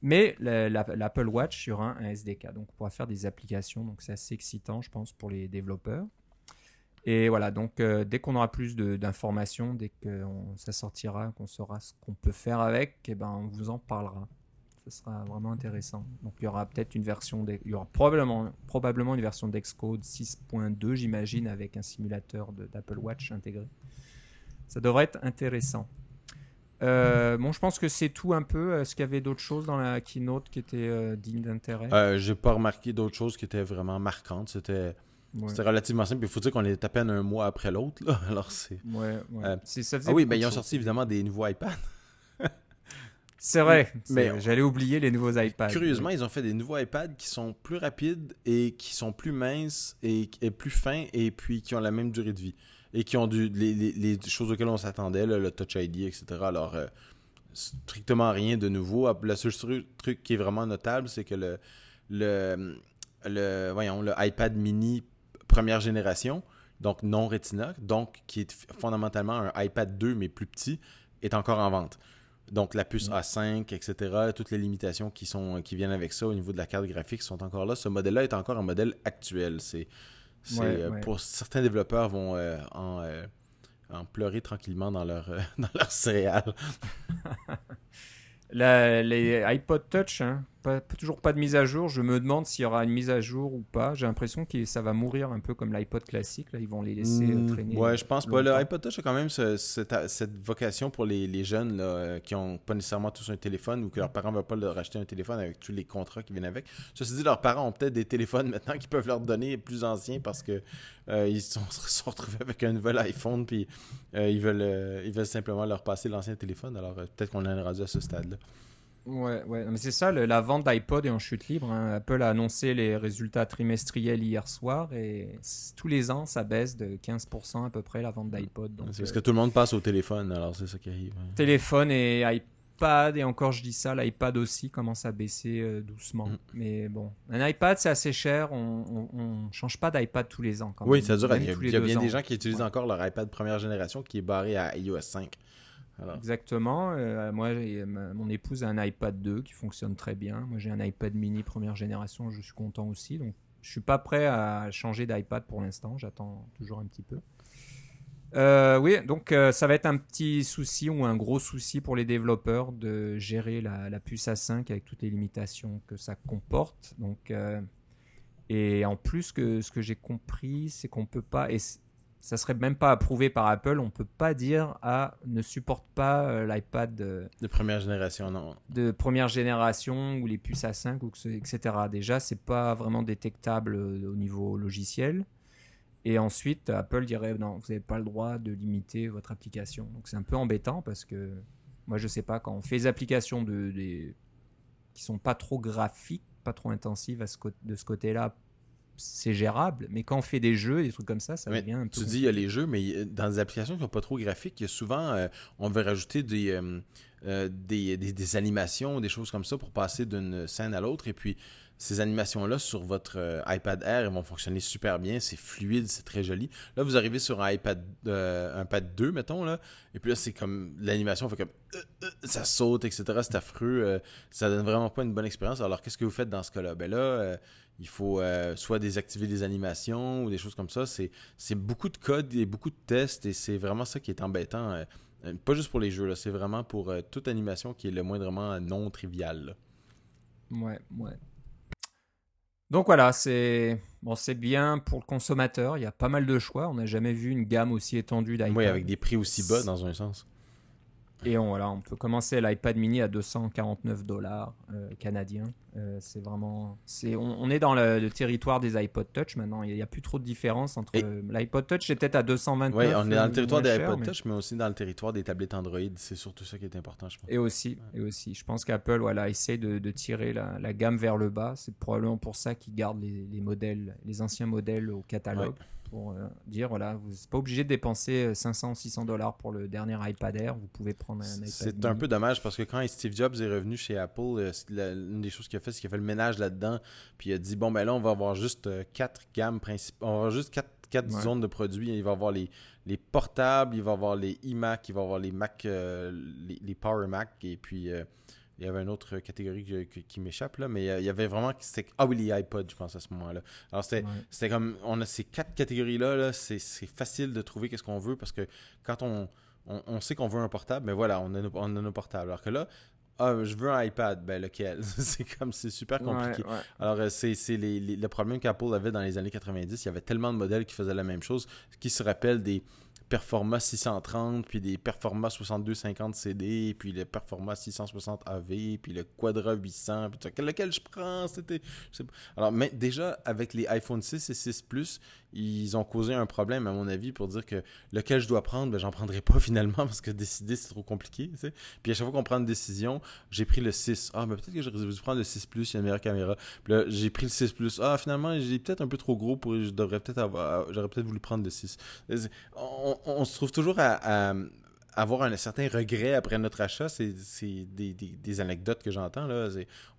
Mais la- la- l'Apple Watch sur un, SDK. Donc, on pourra faire des applications. Donc, c'est assez excitant, je pense, pour les développeurs. Et voilà, donc dès qu'on aura plus d'informations, dès que ça sortira, qu'on saura ce qu'on peut faire avec, eh ben, on vous en parlera. Ce sera vraiment intéressant. Donc il y aura peut-être une version, il y aura probablement, probablement une version d'Xcode 6.2, j'imagine, avec un simulateur d'Apple Watch intégré. Ça devrait être intéressant. Euh, bon, je pense que c'est tout un peu. Est-ce qu'il y avait d'autres choses dans la keynote qui étaient euh, dignes d'intérêt? Euh, J'ai pas remarqué d'autres choses qui étaient vraiment marquantes. C'était Ouais. c'était relativement simple. Il faut dire qu'on est à peine un mois après l'autre. Alors, c'est. Ouais, ouais. Euh, C'est- ça faisait Ah oui, beaucoup ben, ils ont sorti évidemment des nouveaux iPads. C'est vrai. Mais- j'allais oublier les nouveaux iPads. Curieusement, ils ont fait des nouveaux iPads qui sont plus rapides et qui sont plus minces et, et plus fins et puis qui ont la même durée de vie et qui ont du, les, les- les choses auxquelles on s'attendait, le Touch ID, etc. Alors, euh, strictement rien de nouveau. Ah, Le seul tru- truc qui est vraiment notable, c'est que le, le, le, voyons, le iPad mini première génération, donc non Retina, donc qui est fondamentalement un iPad 2 mais plus petit, est encore en vente. Donc la puce Mm. A5, etc., toutes les limitations qui, sont, qui viennent avec ça au niveau de la carte graphique sont encore là. Ce modèle-là est encore un modèle actuel. C'est, Pour certains développeurs vont en, en, pleurer tranquillement dans leur, dans leur céréales. les iPod Touch, hein, toujours pas de mise à jour. Je me demande s'il y aura une mise à jour ou pas. J'ai l'impression que ça va mourir un peu comme l'iPod classique. Là, ils vont les laisser euh, hmm, traîner. Ouais, je pense pas. Le iPod Touch a quand même cette, vocation pour les, jeunes là, euh, qui ont pas nécessairement tous un téléphone ou que leurs parents ne veulent pas leur acheter un téléphone avec tous les contrats qui viennent avec. Ceci dit, leurs parents ont peut-être des téléphones maintenant qu'ils peuvent leur donner plus anciens parce que euh, ils sont, sont, retrouvés avec un nouvel iPhone puis ils, veulent, ils veulent simplement leur passer l'ancien téléphone. Alors peut-être qu'on en est rendu à ce stade-là. Ouais, ouais. Mais c'est ça, la vente d'iPod est en chute libre. Hein. Apple a annoncé les résultats trimestriels hier soir et tous les ans, ça baisse de 15% à peu près la vente d'iPod. C'est parce que tout le monde passe au téléphone, alors c'est ça qui arrive. Téléphone et iPad, et encore je dis ça, l'iPad aussi commence à baisser euh, doucement. Mm. Mais bon, un iPad c'est assez cher, on, on, change pas d'iPad tous les ans. Quand oui, ça dure. Il y a, il y a bien des gens qui utilisent encore leur iPad première génération qui est barré à iOS 5. Exactement. Euh, moi, mon épouse a un iPad 2 qui fonctionne très bien. Moi, j'ai un iPad mini première génération. Je suis content aussi. Donc, je suis pas prêt à changer d'iPad pour l'instant. J'attends toujours un petit peu. Euh, oui, donc euh, ça va être un petit souci ou un gros souci pour les développeurs de gérer la, puce A5 avec toutes les limitations que ça comporte. Donc, et en plus, que, ce que j'ai compris, c'est qu'on peut pas ça serait même pas approuvé par Apple. On peut pas dire ah ne supporte pas euh, l'iPad de, première génération, non. De première génération ou les puces A5 ou etc. Déjà, c'est pas vraiment détectable euh, au niveau logiciel. Et ensuite, Apple dirait non, vous n'avez pas le droit de limiter votre application. Donc c'est un peu embêtant parce que moi je sais pas quand on fait des applications de, des, qui sont pas trop graphiques, pas trop intensives à ce, de ce côté-là c'est gérable, mais quand on fait des jeux, des trucs comme ça, ça devient un peu. Tu dis il y a les jeux, mais dans des applications qui sont pas trop graphiques, il y a souvent, euh, on veut rajouter des, euh, euh, des, des, animations, des choses comme ça pour passer d'une scène à l'autre. Et puis, ces animations-là sur votre iPad Air, elles vont fonctionner super bien, c'est fluide, c'est très joli. Là, vous arrivez sur un iPad, un iPad 2, mettons, là, et puis là, c'est comme l'animation fait comme ça saute, etc. C'est affreux, ça donne vraiment pas une bonne expérience. Alors, qu'est-ce que vous faites dans ce cas-là? Ben là, il faut euh, soit désactiver des animations ou des choses comme ça. C'est beaucoup de code et beaucoup de tests et c'est vraiment ça qui est embêtant. Euh, euh, pas juste pour les jeux, c'est vraiment pour toute animation qui est le moindrement non trivial. Ouais, ouais. Donc voilà, c'est bon, c'est bien pour le consommateur. Il y a pas mal de choix. On n'a jamais vu une gamme aussi étendue d'iPad. Oui, avec des prix aussi bas dans un sens. Et on, voilà, on peut commencer l'iPad mini à 249 dollars euh, canadiens. Euh, c'est vraiment. C'est, on, est dans le, territoire des iPod Touch maintenant. Il n'y a, plus trop de différence entre. L'iPod Touch est peut-être à 229. Oui, on est dans le territoire des iPod Touch, mais aussi dans le territoire des tablettes Android. C'est surtout ça qui est important, je pense. Et aussi, et aussi. je pense qu'Apple voilà, essaie de, tirer la, gamme vers le bas. C'est probablement pour ça qu'ils gardent les, modèles, les anciens modèles au catalogue pour euh, dire voilà, vous n'êtes pas obligé de dépenser 500 ou 600 dollars pour le dernier iPad Air, vous pouvez prendre un iPad. C'est un peu dommage parce que quand Steve Jobs est revenu chez Apple, euh, une des choses qu'il a fait, c'est qu'il a fait le ménage là-dedans, puis il a dit bon, ben là, on va avoir juste euh, quatre gammes principales, on va avoir juste quatre, quatre zones de produits. Il va avoir les, les portables, il va avoir les iMac, il va avoir les Mac, les, les, Power Mac, et puis il y avait une autre catégorie qui, m'échappe, là, mais il y avait vraiment. Ah oui, les iPods, je pense, à ce moment-là. Alors, c'était comme. On a ces quatre catégories-là, -là, c'est facile de trouver qu'est-ce qu'on veut parce que quand on, on, sait qu'on veut un portable, mais voilà, on a, nos, on a nos portables. Alors que là, ah, je veux un iPad, ben lequel? C'est comme, c'est super compliqué. Alors, euh, c'est le problème qu'Apple avait dans les années 90. Il y avait tellement de modèles qui faisaient la même chose. Qui se rappellent des Performa 630, puis des Performa 6250 CD, puis le Performa 660 AV, puis le Quadra 800, puis lequel je prends C'était. Alors, mais déjà, avec les iPhone 6 et 6 Plus, ils ont causé un problème, à mon avis, pour dire que lequel je dois prendre, ben, j'en prendrai pas finalement parce que décider, c'est trop compliqué. Puis à chaque fois qu'on prend une décision, j'ai pris le 6. Ah, mais peut-être que j'aurais dû prendre le 6 Plus, il y a une meilleure caméra. Puis là, j'ai pris le 6 Plus. Ah, finalement, j'ai peut-être un peu trop gros pour. J'aurais peut-être voulu prendre le 6. On, se trouve toujours à, avoir un certain regret après notre achat, c'est des, anecdotes que j'entends.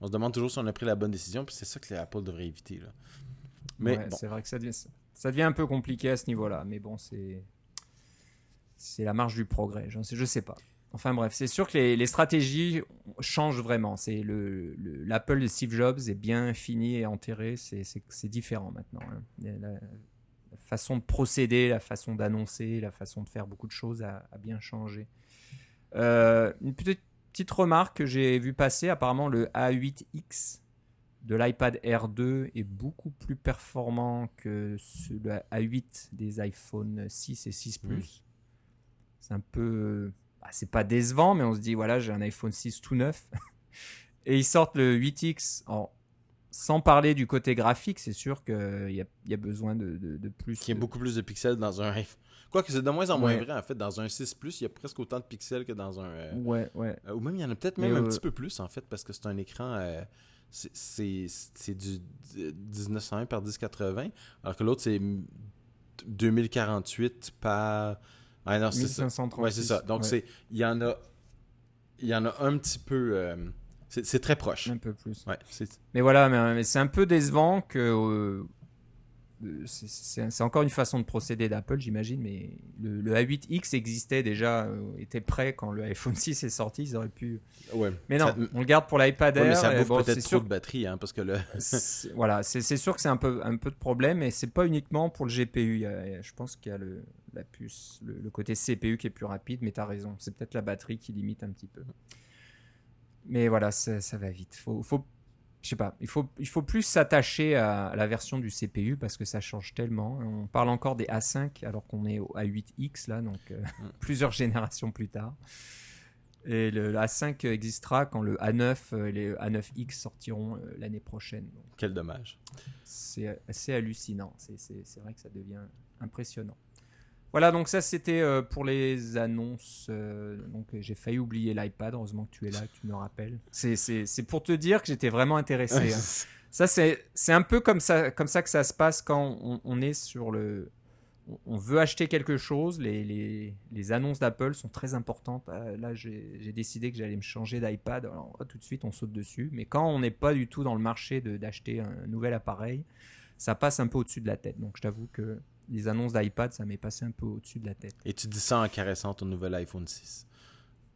On se demande toujours si on a pris la bonne décision, puis c'est ça que Apple devrait éviter. Là. Mais c'est vrai que ça devient, ça devient un peu compliqué à ce niveau-là. Mais bon, c'est c'est la marge du progrès. Je ne sais, je sais pas. Enfin bref, c'est sûr que les, stratégies changent vraiment. C'est le, l'Apple de Steve Jobs est bien fini et enterré. C'est, différent maintenant. Hein. Façon de procéder, la façon d'annoncer, la façon de faire beaucoup de choses a, a bien changé. Euh, une petite, petite remarque que j'ai vu passer, apparemment le A8X de l'iPad R2 est beaucoup plus performant que le A8 des iPhone 6 et 6 Mm. Plus. C'est un peu. bah, c'est pas décevant, mais on se dit, voilà, j'ai un iPhone 6 tout neuf. et ils sortent le 8X. en- sans parler du côté graphique, c'est sûr qu'il y a, il y a besoin de, de- de plus. Qui a de- beaucoup plus de pixels dans un. Quoique c'est de moins en moins Ouais. vrai, en fait. Dans un 6 Plus, il y a presque autant de pixels que dans un. euh, Ouais, ouais. euh, ou même, il y en a peut-être Mais, même un euh, petit peu plus, en fait, parce que c'est un écran. euh, c'est- du 1920 par 1080, alors que l'autre, c'est 2048 par. Ah non, c'est ça. 1536. Ouais, c'est ça. Donc, ouais, c'est il y en a. Il y en a un petit peu. C'est très proche. Un peu plus. Ouais, Mais voilà, mais, mais c'est un peu décevant que. euh, euh, c'est- encore une façon de procéder d'Apple, j'imagine, mais le, le A8X existait déjà, euh, était prêt quand le iPhone 6 est sorti, ils auraient pu. ouais. Mais non, Ça- on le garde pour l'iPad Ouais, Air. mais ça bouffe bon, peut-être c'est trop sûr de batterie, hein, parce que le. c'est- voilà, c'est c'est sûr que c'est un peu, un peu de problème, et c'est pas uniquement pour le GPU. Il y a- je pense qu'il y a le, la puce, le, le côté CPU qui est plus rapide, mais tu as raison. C'est peut-être la batterie qui limite un petit peu. Mais voilà, ça, ça va vite. Faut, faut, je sais pas, il faut, il faut plus s'attacher à, la version du CPU parce que ça change tellement. On parle encore des A5 alors qu'on est au A8X là, donc euh, Mm. plusieurs générations plus tard. Et le, le A5 existera quand le A9 et les A9X sortiront euh, l'année prochaine. Donc, Quel dommage. c'est assez hallucinant. C'est vrai que ça devient impressionnant. Voilà, donc ça c'était euh, pour les annonces. euh, donc euh, j'ai failli oublier l'iPad. Heureusement que tu es là, que tu me rappelles. C'est- pour te dire que j'étais vraiment intéressé. Hein. c'est- Ça c'est c'est un peu comme ça comme ça que ça se passe quand on, on est sur le. on- veut acheter quelque chose, les, les, les annonces d'Apple sont très importantes. Là, j'ai décidé que j'allais me changer d'iPad. Alors, tout de suite, on saute dessus. Mais quand on n'est pas du tout dans le marché d'acheter un nouvel appareil, ça passe un peu au-dessus de la tête. Donc, je t'avoue que les annonces d'iPad, ça m'est passé un peu au-dessus de la tête. Et tu dis ça en caressant ton nouvel iPhone 6.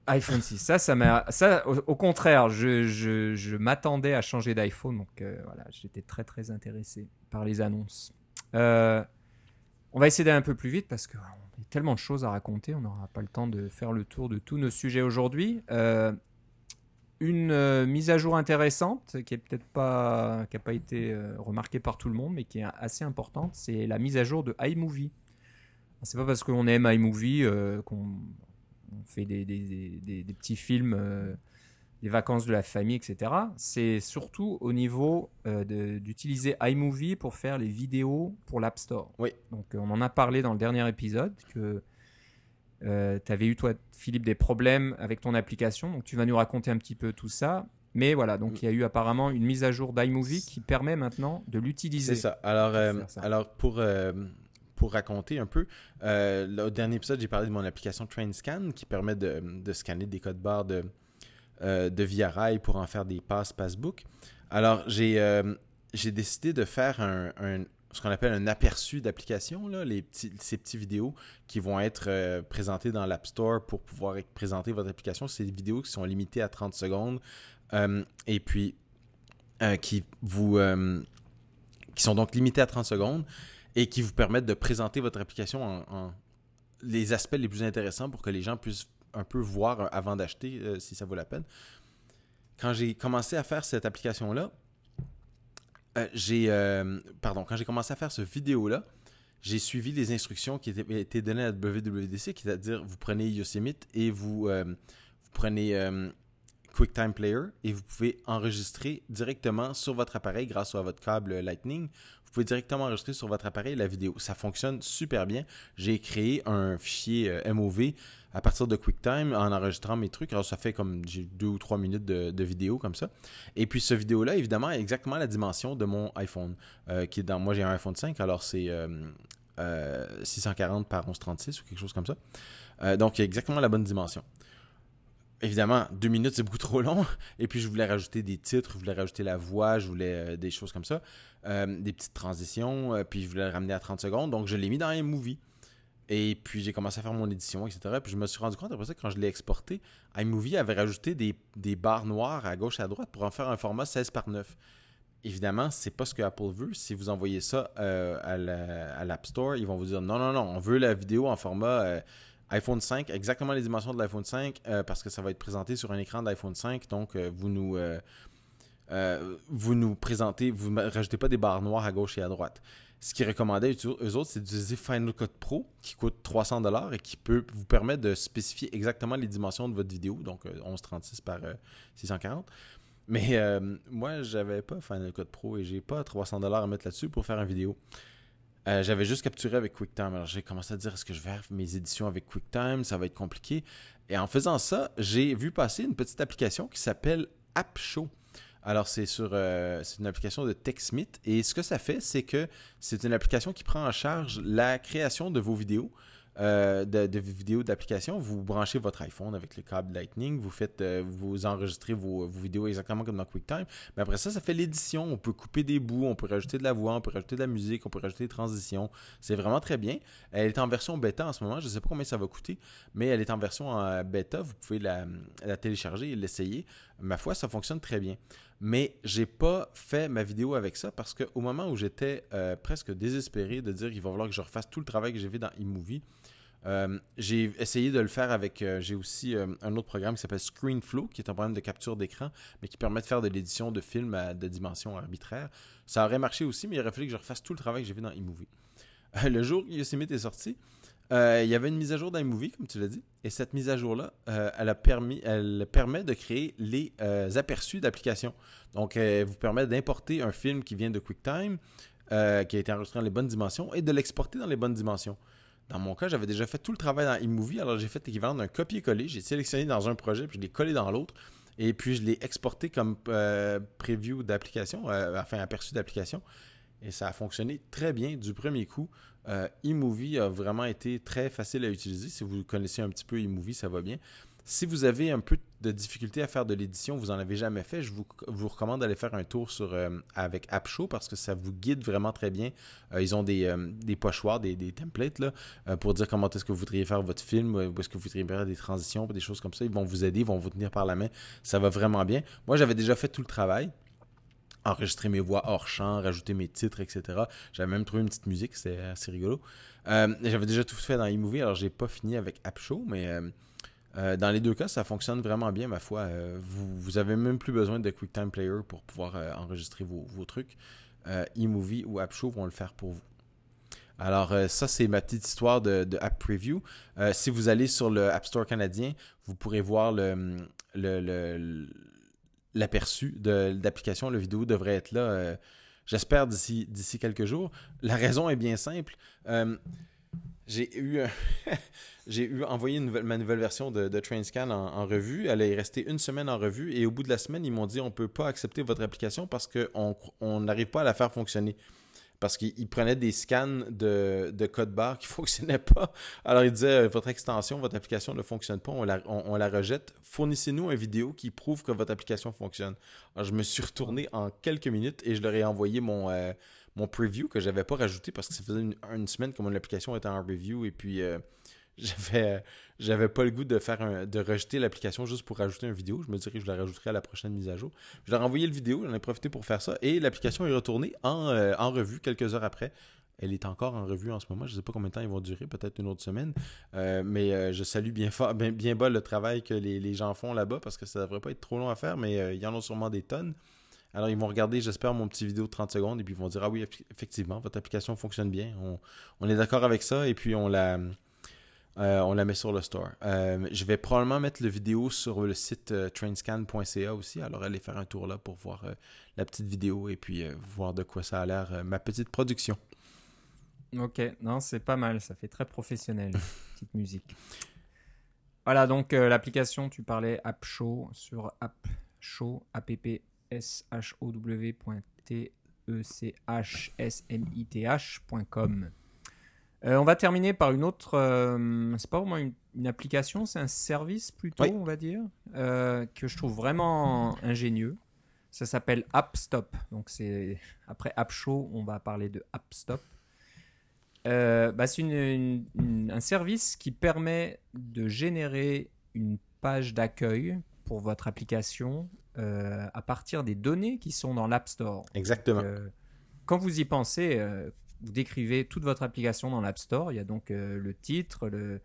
iPhone 6, ça, ça m'a. Ça, au, au contraire, je, je, je m'attendais à changer d'iPhone. Donc, euh, voilà, j'étais très, très intéressé par les annonces. Euh, on va essayer d'aller un peu plus vite parce qu'il y a tellement de choses à raconter. On n'aura pas le temps de faire le tour de tous nos sujets aujourd'hui. Euh, une euh, mise à jour intéressante qui est peut-être pas qui a pas été euh, remarquée par tout le monde mais qui est assez importante c'est la mise à jour de iMovie. C'est pas parce qu'on aime iMovie euh, qu'on on fait des, des- des- des- des petits films des vacances de la famille etc c'est surtout au niveau d'utiliser iMovie pour faire les vidéos pour l'App Store. Oui. donc on en a parlé dans le dernier épisode que tu avais eu, toi, Philippe, des problèmes avec ton application. Donc, tu vas nous raconter un petit peu tout ça. Mais voilà, donc il y a eu apparemment une mise à jour d'iMovie qui permet maintenant de l'utiliser. C'est ça. Alors, euh, ça. alors pour, euh, pour raconter un peu, euh, au dernier épisode, j'ai parlé de mon application TrainScan qui permet de, de scanner des codes barres de, euh, de Via Rail pour en faire des passes Passbook. Alors, j'ai euh, j'ai décidé de faire un, un- ce qu'on appelle un aperçu d'application, les petits, ces petits vidéos qui vont être euh, présentées dans l'App Store pour pouvoir présenter votre application. C'est des vidéos qui sont limitées à 30 secondes euh, et puis euh, qui vous qui sont donc limitées à 30 secondes et qui vous permettent de présenter votre application en, les aspects les plus intéressants pour que les gens puissent un peu voir avant d'acheter si ça vaut la peine. Quand j'ai commencé à faire cette application-là, euh, euh, pardon, quand j'ai commencé à faire ce vidéo-là, j'ai suivi les instructions qui étaient, données à WWDC, qui est à dire vous prenez Yosemite et vous, euh, vous prenez QuickTime Player et vous pouvez enregistrer directement sur votre appareil grâce à votre câble Lightning. Vous pouvez directement enregistrer sur votre appareil la vidéo. Ça fonctionne super bien. J'ai créé un fichier euh, MOV à partir de QuickTime en enregistrant mes trucs. Alors ça fait comme deux ou trois minutes de, vidéo comme ça. Et puis ce vidéo-là, évidemment, a exactement la dimension de mon iPhone. euh, qui est dans, moi j'ai un iPhone 5, alors c'est euh, euh, 640 par 1136 ou quelque chose comme ça. Donc il y a exactement la bonne dimension. Évidemment, deux minutes, c'est beaucoup trop long. Et puis, je voulais rajouter des titres, je voulais rajouter la voix, je voulais des choses comme ça, des petites transitions, euh, puis je voulais le ramener à 30 secondes. Donc, je l'ai mis dans un movie. Et puis, j'ai commencé à faire mon édition, etc. Puis, je me suis rendu compte après ça, quand je l'ai exporté, iMovie avait rajouté des, barres noires à gauche et à droite pour en faire un format 16 par 9. évidemment, c'est pas ce que Apple veut. Si vous envoyez ça à l'App Store, ils vont vous dire non, non, non, on veut la vidéo en format iPhone 5, exactement les dimensions de l'iPhone 5, parce que ça va être présenté sur un écran d'iPhone 5. Donc, vous nous euh, vous nous présentez, vous ne rajoutez pas des barres noires à gauche et à droite. Ce qu'ils recommandaient, eux autres, c'est d'utiliser Final Cut Pro, qui coûte 300$ et qui peut vous permettre de spécifier exactement les dimensions de votre vidéo, donc 1136 euh, par 640. Euh, Mais moi, j'avais pas Final Cut Pro et j'ai pas 300$ à mettre là-dessus pour faire une vidéo. j'avais juste capturé avec QuickTime. Alors j'ai commencé à dire est-ce que je vais faire mes éditions avec QuickTime? Ça va être compliqué. Et en faisant ça, j'ai vu passer une petite application qui s'appelle AppShow. Alors, c'est sur euh, une application de TechSmith. Et ce que ça fait, c'est que c'est une application qui prend en charge la création de vos vidéos. Euh, de, vidéos d'application, vous branchez votre iPhone avec le câble Lightning, vous faites, euh, vous enregistrez vos, vidéos exactement comme dans QuickTime. Mais après ça, ça fait l'édition. On peut couper des bouts, on peut rajouter de la voix, on peut rajouter de la musique, on peut rajouter des transitions. C'est vraiment très bien. Elle est en version bêta en ce moment. Je ne sais pas combien ça va coûter, mais elle est en version bêta. Vous pouvez la, la télécharger et l'essayer. Ma foi, ça fonctionne très bien. Mais j'ai pas fait ma vidéo avec ça parce qu'au moment où j'étais euh, presque désespéré de dire qu'il va falloir que je refasse tout le travail que j'ai fait dans eMovie, euh, j'ai essayé de le faire avec. Euh, j'ai aussi un autre programme qui s'appelle ScreenFlow, qui est un programme de capture d'écran, mais qui permet de faire de l'édition de films à de dimensions arbitraires. Ça aurait marché aussi, mais il aurait fallu que je refasse tout le travail que j'ai fait dans eMovie. le jour où Yosemite est sorti, il y avait une mise à jour d'iMovie, comme tu l'as dit, et cette mise à jour-là, permis, elle permet de créer les aperçus d'applications. Donc, elle vous permet d'importer un film qui vient de QuickTime, euh, qui a été enregistré dans les bonnes dimensions, et de l'exporter dans les bonnes dimensions. Dans mon cas, j'avais déjà fait tout le travail dans eMovie, alors j'ai fait l'équivalent d'un copier-coller. J'ai sélectionné dans un projet, puis je l'ai collé dans l'autre, et puis je l'ai exporté comme euh, preview d'application, euh, enfin aperçu d'application. Et ça a fonctionné très bien du premier coup. eMovie a vraiment été très facile à utiliser. Si vous connaissez un petit peu eMovie, ça va bien. Si vous avez un peu de difficulté à faire de l'édition, vous n'en avez jamais fait, je vous, recommande d'aller faire un tour sur, euh, avec AppShow parce que ça vous guide vraiment très bien. Euh, ils ont des, euh, pochoirs, des, templates pour dire comment est-ce que vous voudriez faire votre film, où est-ce que vous voudriez faire des transitions, des choses comme ça. Ils vont vous aider, ils vont vous tenir par la main. Ça va vraiment bien. Moi, j'avais déjà fait tout le travail enregistrer mes voix hors champ, rajouter mes titres, etc. J'avais même trouvé une petite musique, c'est assez rigolo. J'avais déjà tout fait dans eMovie, alors j'ai pas fini avec AppShow, mais euh, dans les deux cas, ça fonctionne vraiment bien, ma foi. Euh, vous, n'avez même plus besoin de QuickTime Player pour pouvoir euh, enregistrer vos, trucs. eMovie ou AppShow vont le faire pour vous. Alors, ça, c'est ma petite histoire de, App Preview. si vous allez sur le App Store canadien, vous pourrez voir le, l'aperçu de, l'application. La vidéo devrait être là, j'espère, d'ici, quelques jours. La raison est bien simple. j'ai eu j'ai eu envoyé ma nouvelle version de, de TrainScan en, revue. Elle est restée une semaine en revue et au bout de la semaine, ils m'ont dit on ne peut pas accepter votre application parce qu'on n'arrive pas à la faire fonctionner. Parce qu'ils prenaient des scans de, code barre qui ne fonctionnaient pas. Alors ils disaient votre extension, votre application ne fonctionne pas, on la, rejette. Fournissez-nous une vidéo qui prouve que votre application fonctionne. Alors je me suis retourné en quelques minutes et je leur ai envoyé mon. Euh, mon preview que j'avais pas rajouté parce que ça faisait une, semaine que mon application était en review et puis euh, j'avais j'avais pas le goût de faire de rejeter l'application juste pour rajouter une vidéo. Je me dirais que je la rajouterai à la prochaine mise à jour. Je leur ai envoyé le vidéo, j'en ai profité pour faire ça et l'application est retournée en, euh, en, revue quelques heures après. Elle est encore en revue en ce moment. Je ne sais pas combien de temps ils vont durer, peut-être une autre semaine. Euh, mais euh, je salue bien fort, bien, bien, bas le travail que les, les gens font là-bas parce que ça devrait pas être trop long à faire, mais il y en a sûrement des tonnes. Alors, ils vont regarder, j'espère, mon petit vidéo de 30 secondes et puis ils vont dire Ah oui, effectivement, votre application fonctionne bien. On, on est d'accord avec ça et puis on la euh, on la met sur le store. Euh, je vais probablement mettre la vidéo sur le site euh, trainscan.ca aussi. Alors, allez faire un tour là pour voir la petite vidéo et puis voir de quoi ça a l'air, ma petite production. Ok, non, c'est pas mal. Ça fait très professionnel, petite musique. Voilà, donc l'application, tu parlais AppShow sur AppShow, app Euh, on va terminer par une autre. Euh, c'est pas vraiment une, application, c'est un service plutôt, on va dire, euh, que je trouve vraiment ingénieux. Ça s'appelle AppStop. Donc c'est après AppShow, on va parler de AppStop. Bah, c'est un service qui permet de générer une page d'accueil pour votre application à partir des données qui sont dans l'App Store. Exactement. quand vous y pensez, vous décrivez toute votre application dans l'App Store. Il y a donc le titre, le,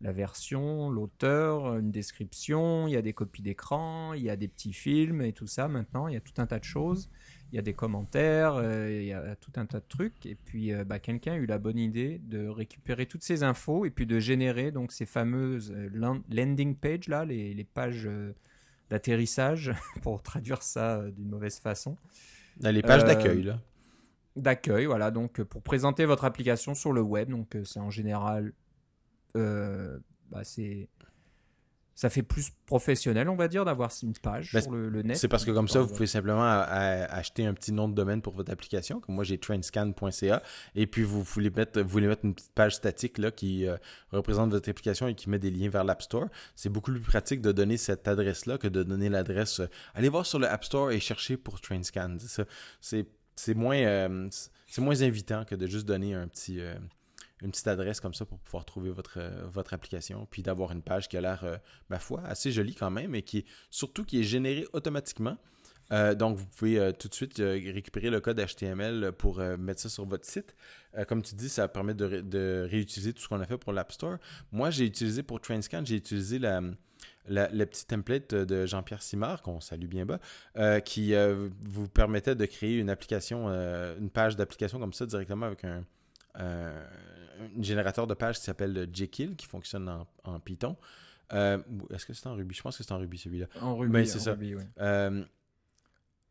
la version, l'auteur, une description, il y a des copies d'écran, il y a des petits films et tout ça maintenant, il y a tout un tas de choses, il y a des commentaires, euh, il y a tout un tas de trucs et puis euh, bah, quelqu'un a eu la bonne idée de récupérer toutes ces infos et puis de générer donc ces fameuses euh, landing pages là, les, pages d'atterrissage pour traduire ça d'une mauvaise façon. Les pages d'accueil là. D'accueil, voilà, donc pour présenter votre application sur le web, donc c'est en général euh, bah, c'est ça fait plus professionnel, on va dire, d'avoir une page ben, sur le, net. C'est parce que comme ça, vous pouvez simplement acheter un petit nom de domaine pour votre application. Comme moi, j'ai trainscan.ca. Et puis, vous voulez mettre, vous voulez mettre une petite page statique là, qui euh, représente votre application et qui met des liens vers l'App Store. C'est beaucoup plus pratique de donner cette adresse-là que de donner l'adresse. Euh, allez voir sur le App Store et chercher pour Trainscan. C'est moins, c'est moins invitant que de juste donner petit une petite adresse comme ça pour pouvoir trouver votre, euh, application, puis d'avoir une page qui a l'air, euh, ma foi, assez jolie quand même, et qui est surtout qui est générée automatiquement. Euh, donc, vous pouvez tout de suite récupérer le code HTML pour mettre ça sur votre site. comme tu dis, ça permet de, réutiliser tout ce qu'on a fait pour l'App Store. Moi, j'ai utilisé pour Trainscan, j'ai utilisé la, le petit template de Jean-Pierre Simard, qu'on salue bien bas, qui vous permettait de créer une application, une page d'application comme ça directement avec un, un générateur de pages qui s'appelle Jekyll, qui fonctionne en, Python. Euh, est-ce que c'est en Ruby? Je pense que c'est en Ruby celui-là. En Ruby, Mais c'est ça. Euh,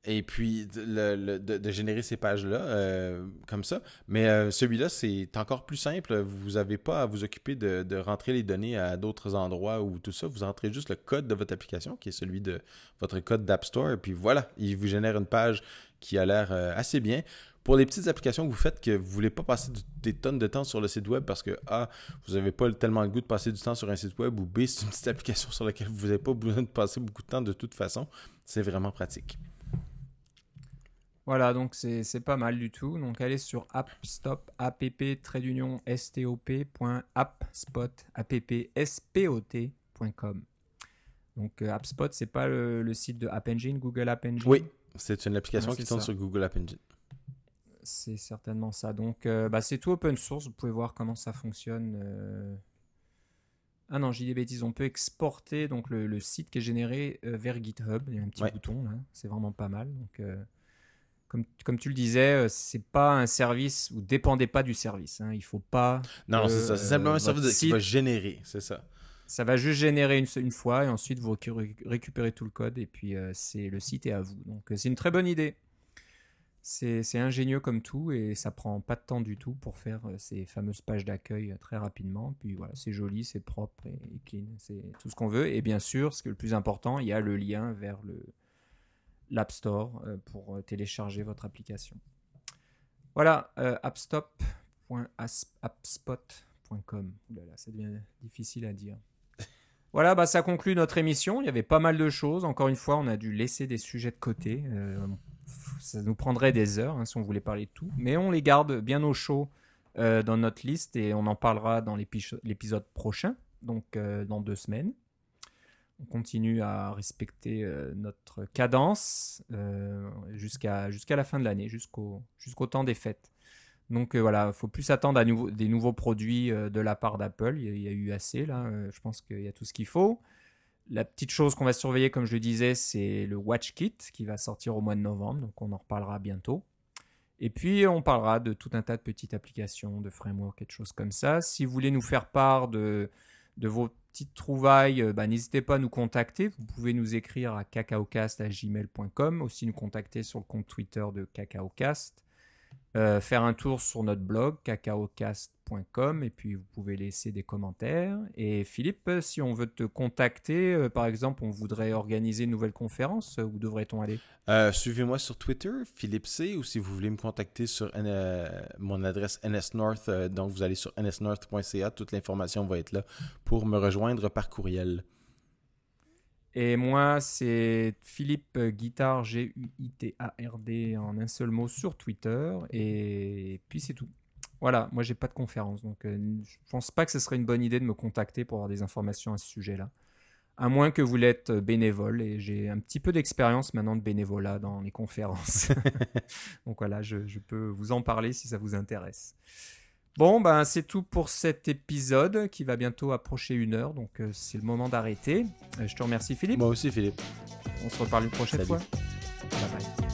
et puis de, générer ces pages-là euh, comme ça. Mais celui-là, c'est encore plus simple. Vous n'avez pas à vous occuper de, rentrer les données à d'autres endroits ou tout ça. Vous rentrez juste le code de votre application, qui est celui de votre code d'App Store. Et puis voilà, il vous génère une page qui a l'air assez bien pour les petites applications que vous faites que vous ne voulez pas passer des tonnes de temps sur le site web parce que A, vous n'avez pas tellement le goût de passer du temps sur un site web ou B, c'est une petite application sur laquelle vous n'avez pas besoin de passer beaucoup de temps de toute façon, c'est vraiment pratique. Voilà, donc c'est pas mal du tout. Donc allez sur appstop, app, trait d'union, stop.appspot, appspot.com. Donc euh, AppSpot, c'est pas le, site de App Engine, Google App Engine? Oui, c'est une application qui tourne sur Google App Engine c'est certainement ça. Donc, euh, bah, c'est tout open source. Vous pouvez voir comment ça fonctionne. Euh. Ah non, j'ai des bêtises. On peut exporter donc le, site qui est généré euh, vers GitHub. Il y a un petit bouton là. C'est vraiment pas mal. Donc, comme, comme tu le disais, c'est pas un service. Vous dépendez pas du service. Hein. Il faut pas. Non, c'est ça. C'est simplement un service qui va générer. C'est ça. Ça va juste générer une, une, fois et ensuite vous récupérez tout le code et puis c'est le site est à vous. Donc c'est une très bonne idée. C'est ingénieux comme tout et ça prend pas de temps du tout pour faire euh, ces fameuses pages d'accueil euh, très rapidement. Puis voilà, c'est joli, c'est propre et, clean, c'est tout ce qu'on veut. Et bien sûr, ce qui est le plus important, il y a le lien vers le l'App Store euh, pour télécharger votre application. Voilà, appstop.appspot.com. ça devient difficile à dire. Voilà, bah, ça conclut notre émission. Il y avait pas mal de choses. Encore une fois, on a dû laisser des sujets de côté ça nous prendrait des heures hein, si on voulait parler de tout. Mais on les garde bien au chaud euh, dans notre liste et on en parlera dans l'épisode prochain, donc euh, dans deux semaines. On continue à respecter euh, notre cadence jusqu'à jusqu'à la fin de l'année, jusqu'au temps des fêtes. Donc voilà, il faut plus attendre à des nouveaux produits de la part d'Apple. Il, il, y a eu assez là, je pense qu'il y a tout ce qu'il faut. La petite chose qu'on va surveiller, comme je le disais, c'est le Watch Kit qui va sortir au mois de novembre, donc on en reparlera bientôt. Et puis on parlera de tout un tas de petites applications, de frameworks et de choses comme ça. Si vous voulez nous faire part de, de vos petites trouvailles, euh, bah, n'hésitez pas à nous contacter. Vous pouvez nous écrire à cacaocast.gmail.com, aussi nous contacter sur le compte Twitter de cacaocast. Euh, faire un tour sur notre blog cacaocast.com et puis vous pouvez laisser des commentaires. Et Philippe, si on veut te contacter, euh, par exemple, on voudrait organiser une nouvelle conférence, où devrait-on aller? Euh, Suivez-moi sur Twitter, Philippe C, ou si vous voulez me contacter sur mon adresse nsnorth, donc vous allez sur nsnorth.ca, toute l'information va être là pour me rejoindre par courriel. Et moi, c'est Philippe Guitard, G-U-I-T-A-R-D, en un seul mot sur Twitter. Et puis c'est tout. Voilà, moi j'ai pas de conférence, donc euh, je pense pas que ce serait une bonne idée de me contacter pour avoir des informations à ce sujet-là. à moins que vous l'êtes bénévole. Et j'ai un petit peu d'expérience maintenant de bénévolat dans les conférences. Donc voilà, je, peux vous en parler si ça vous intéresse. Bon, ben c'est tout pour cet épisode qui va bientôt approcher une heure, donc euh, c'est le moment d'arrêter. Euh, je te remercie Philippe. Moi aussi Philippe. On se reparle une prochaine fois. Bye bye.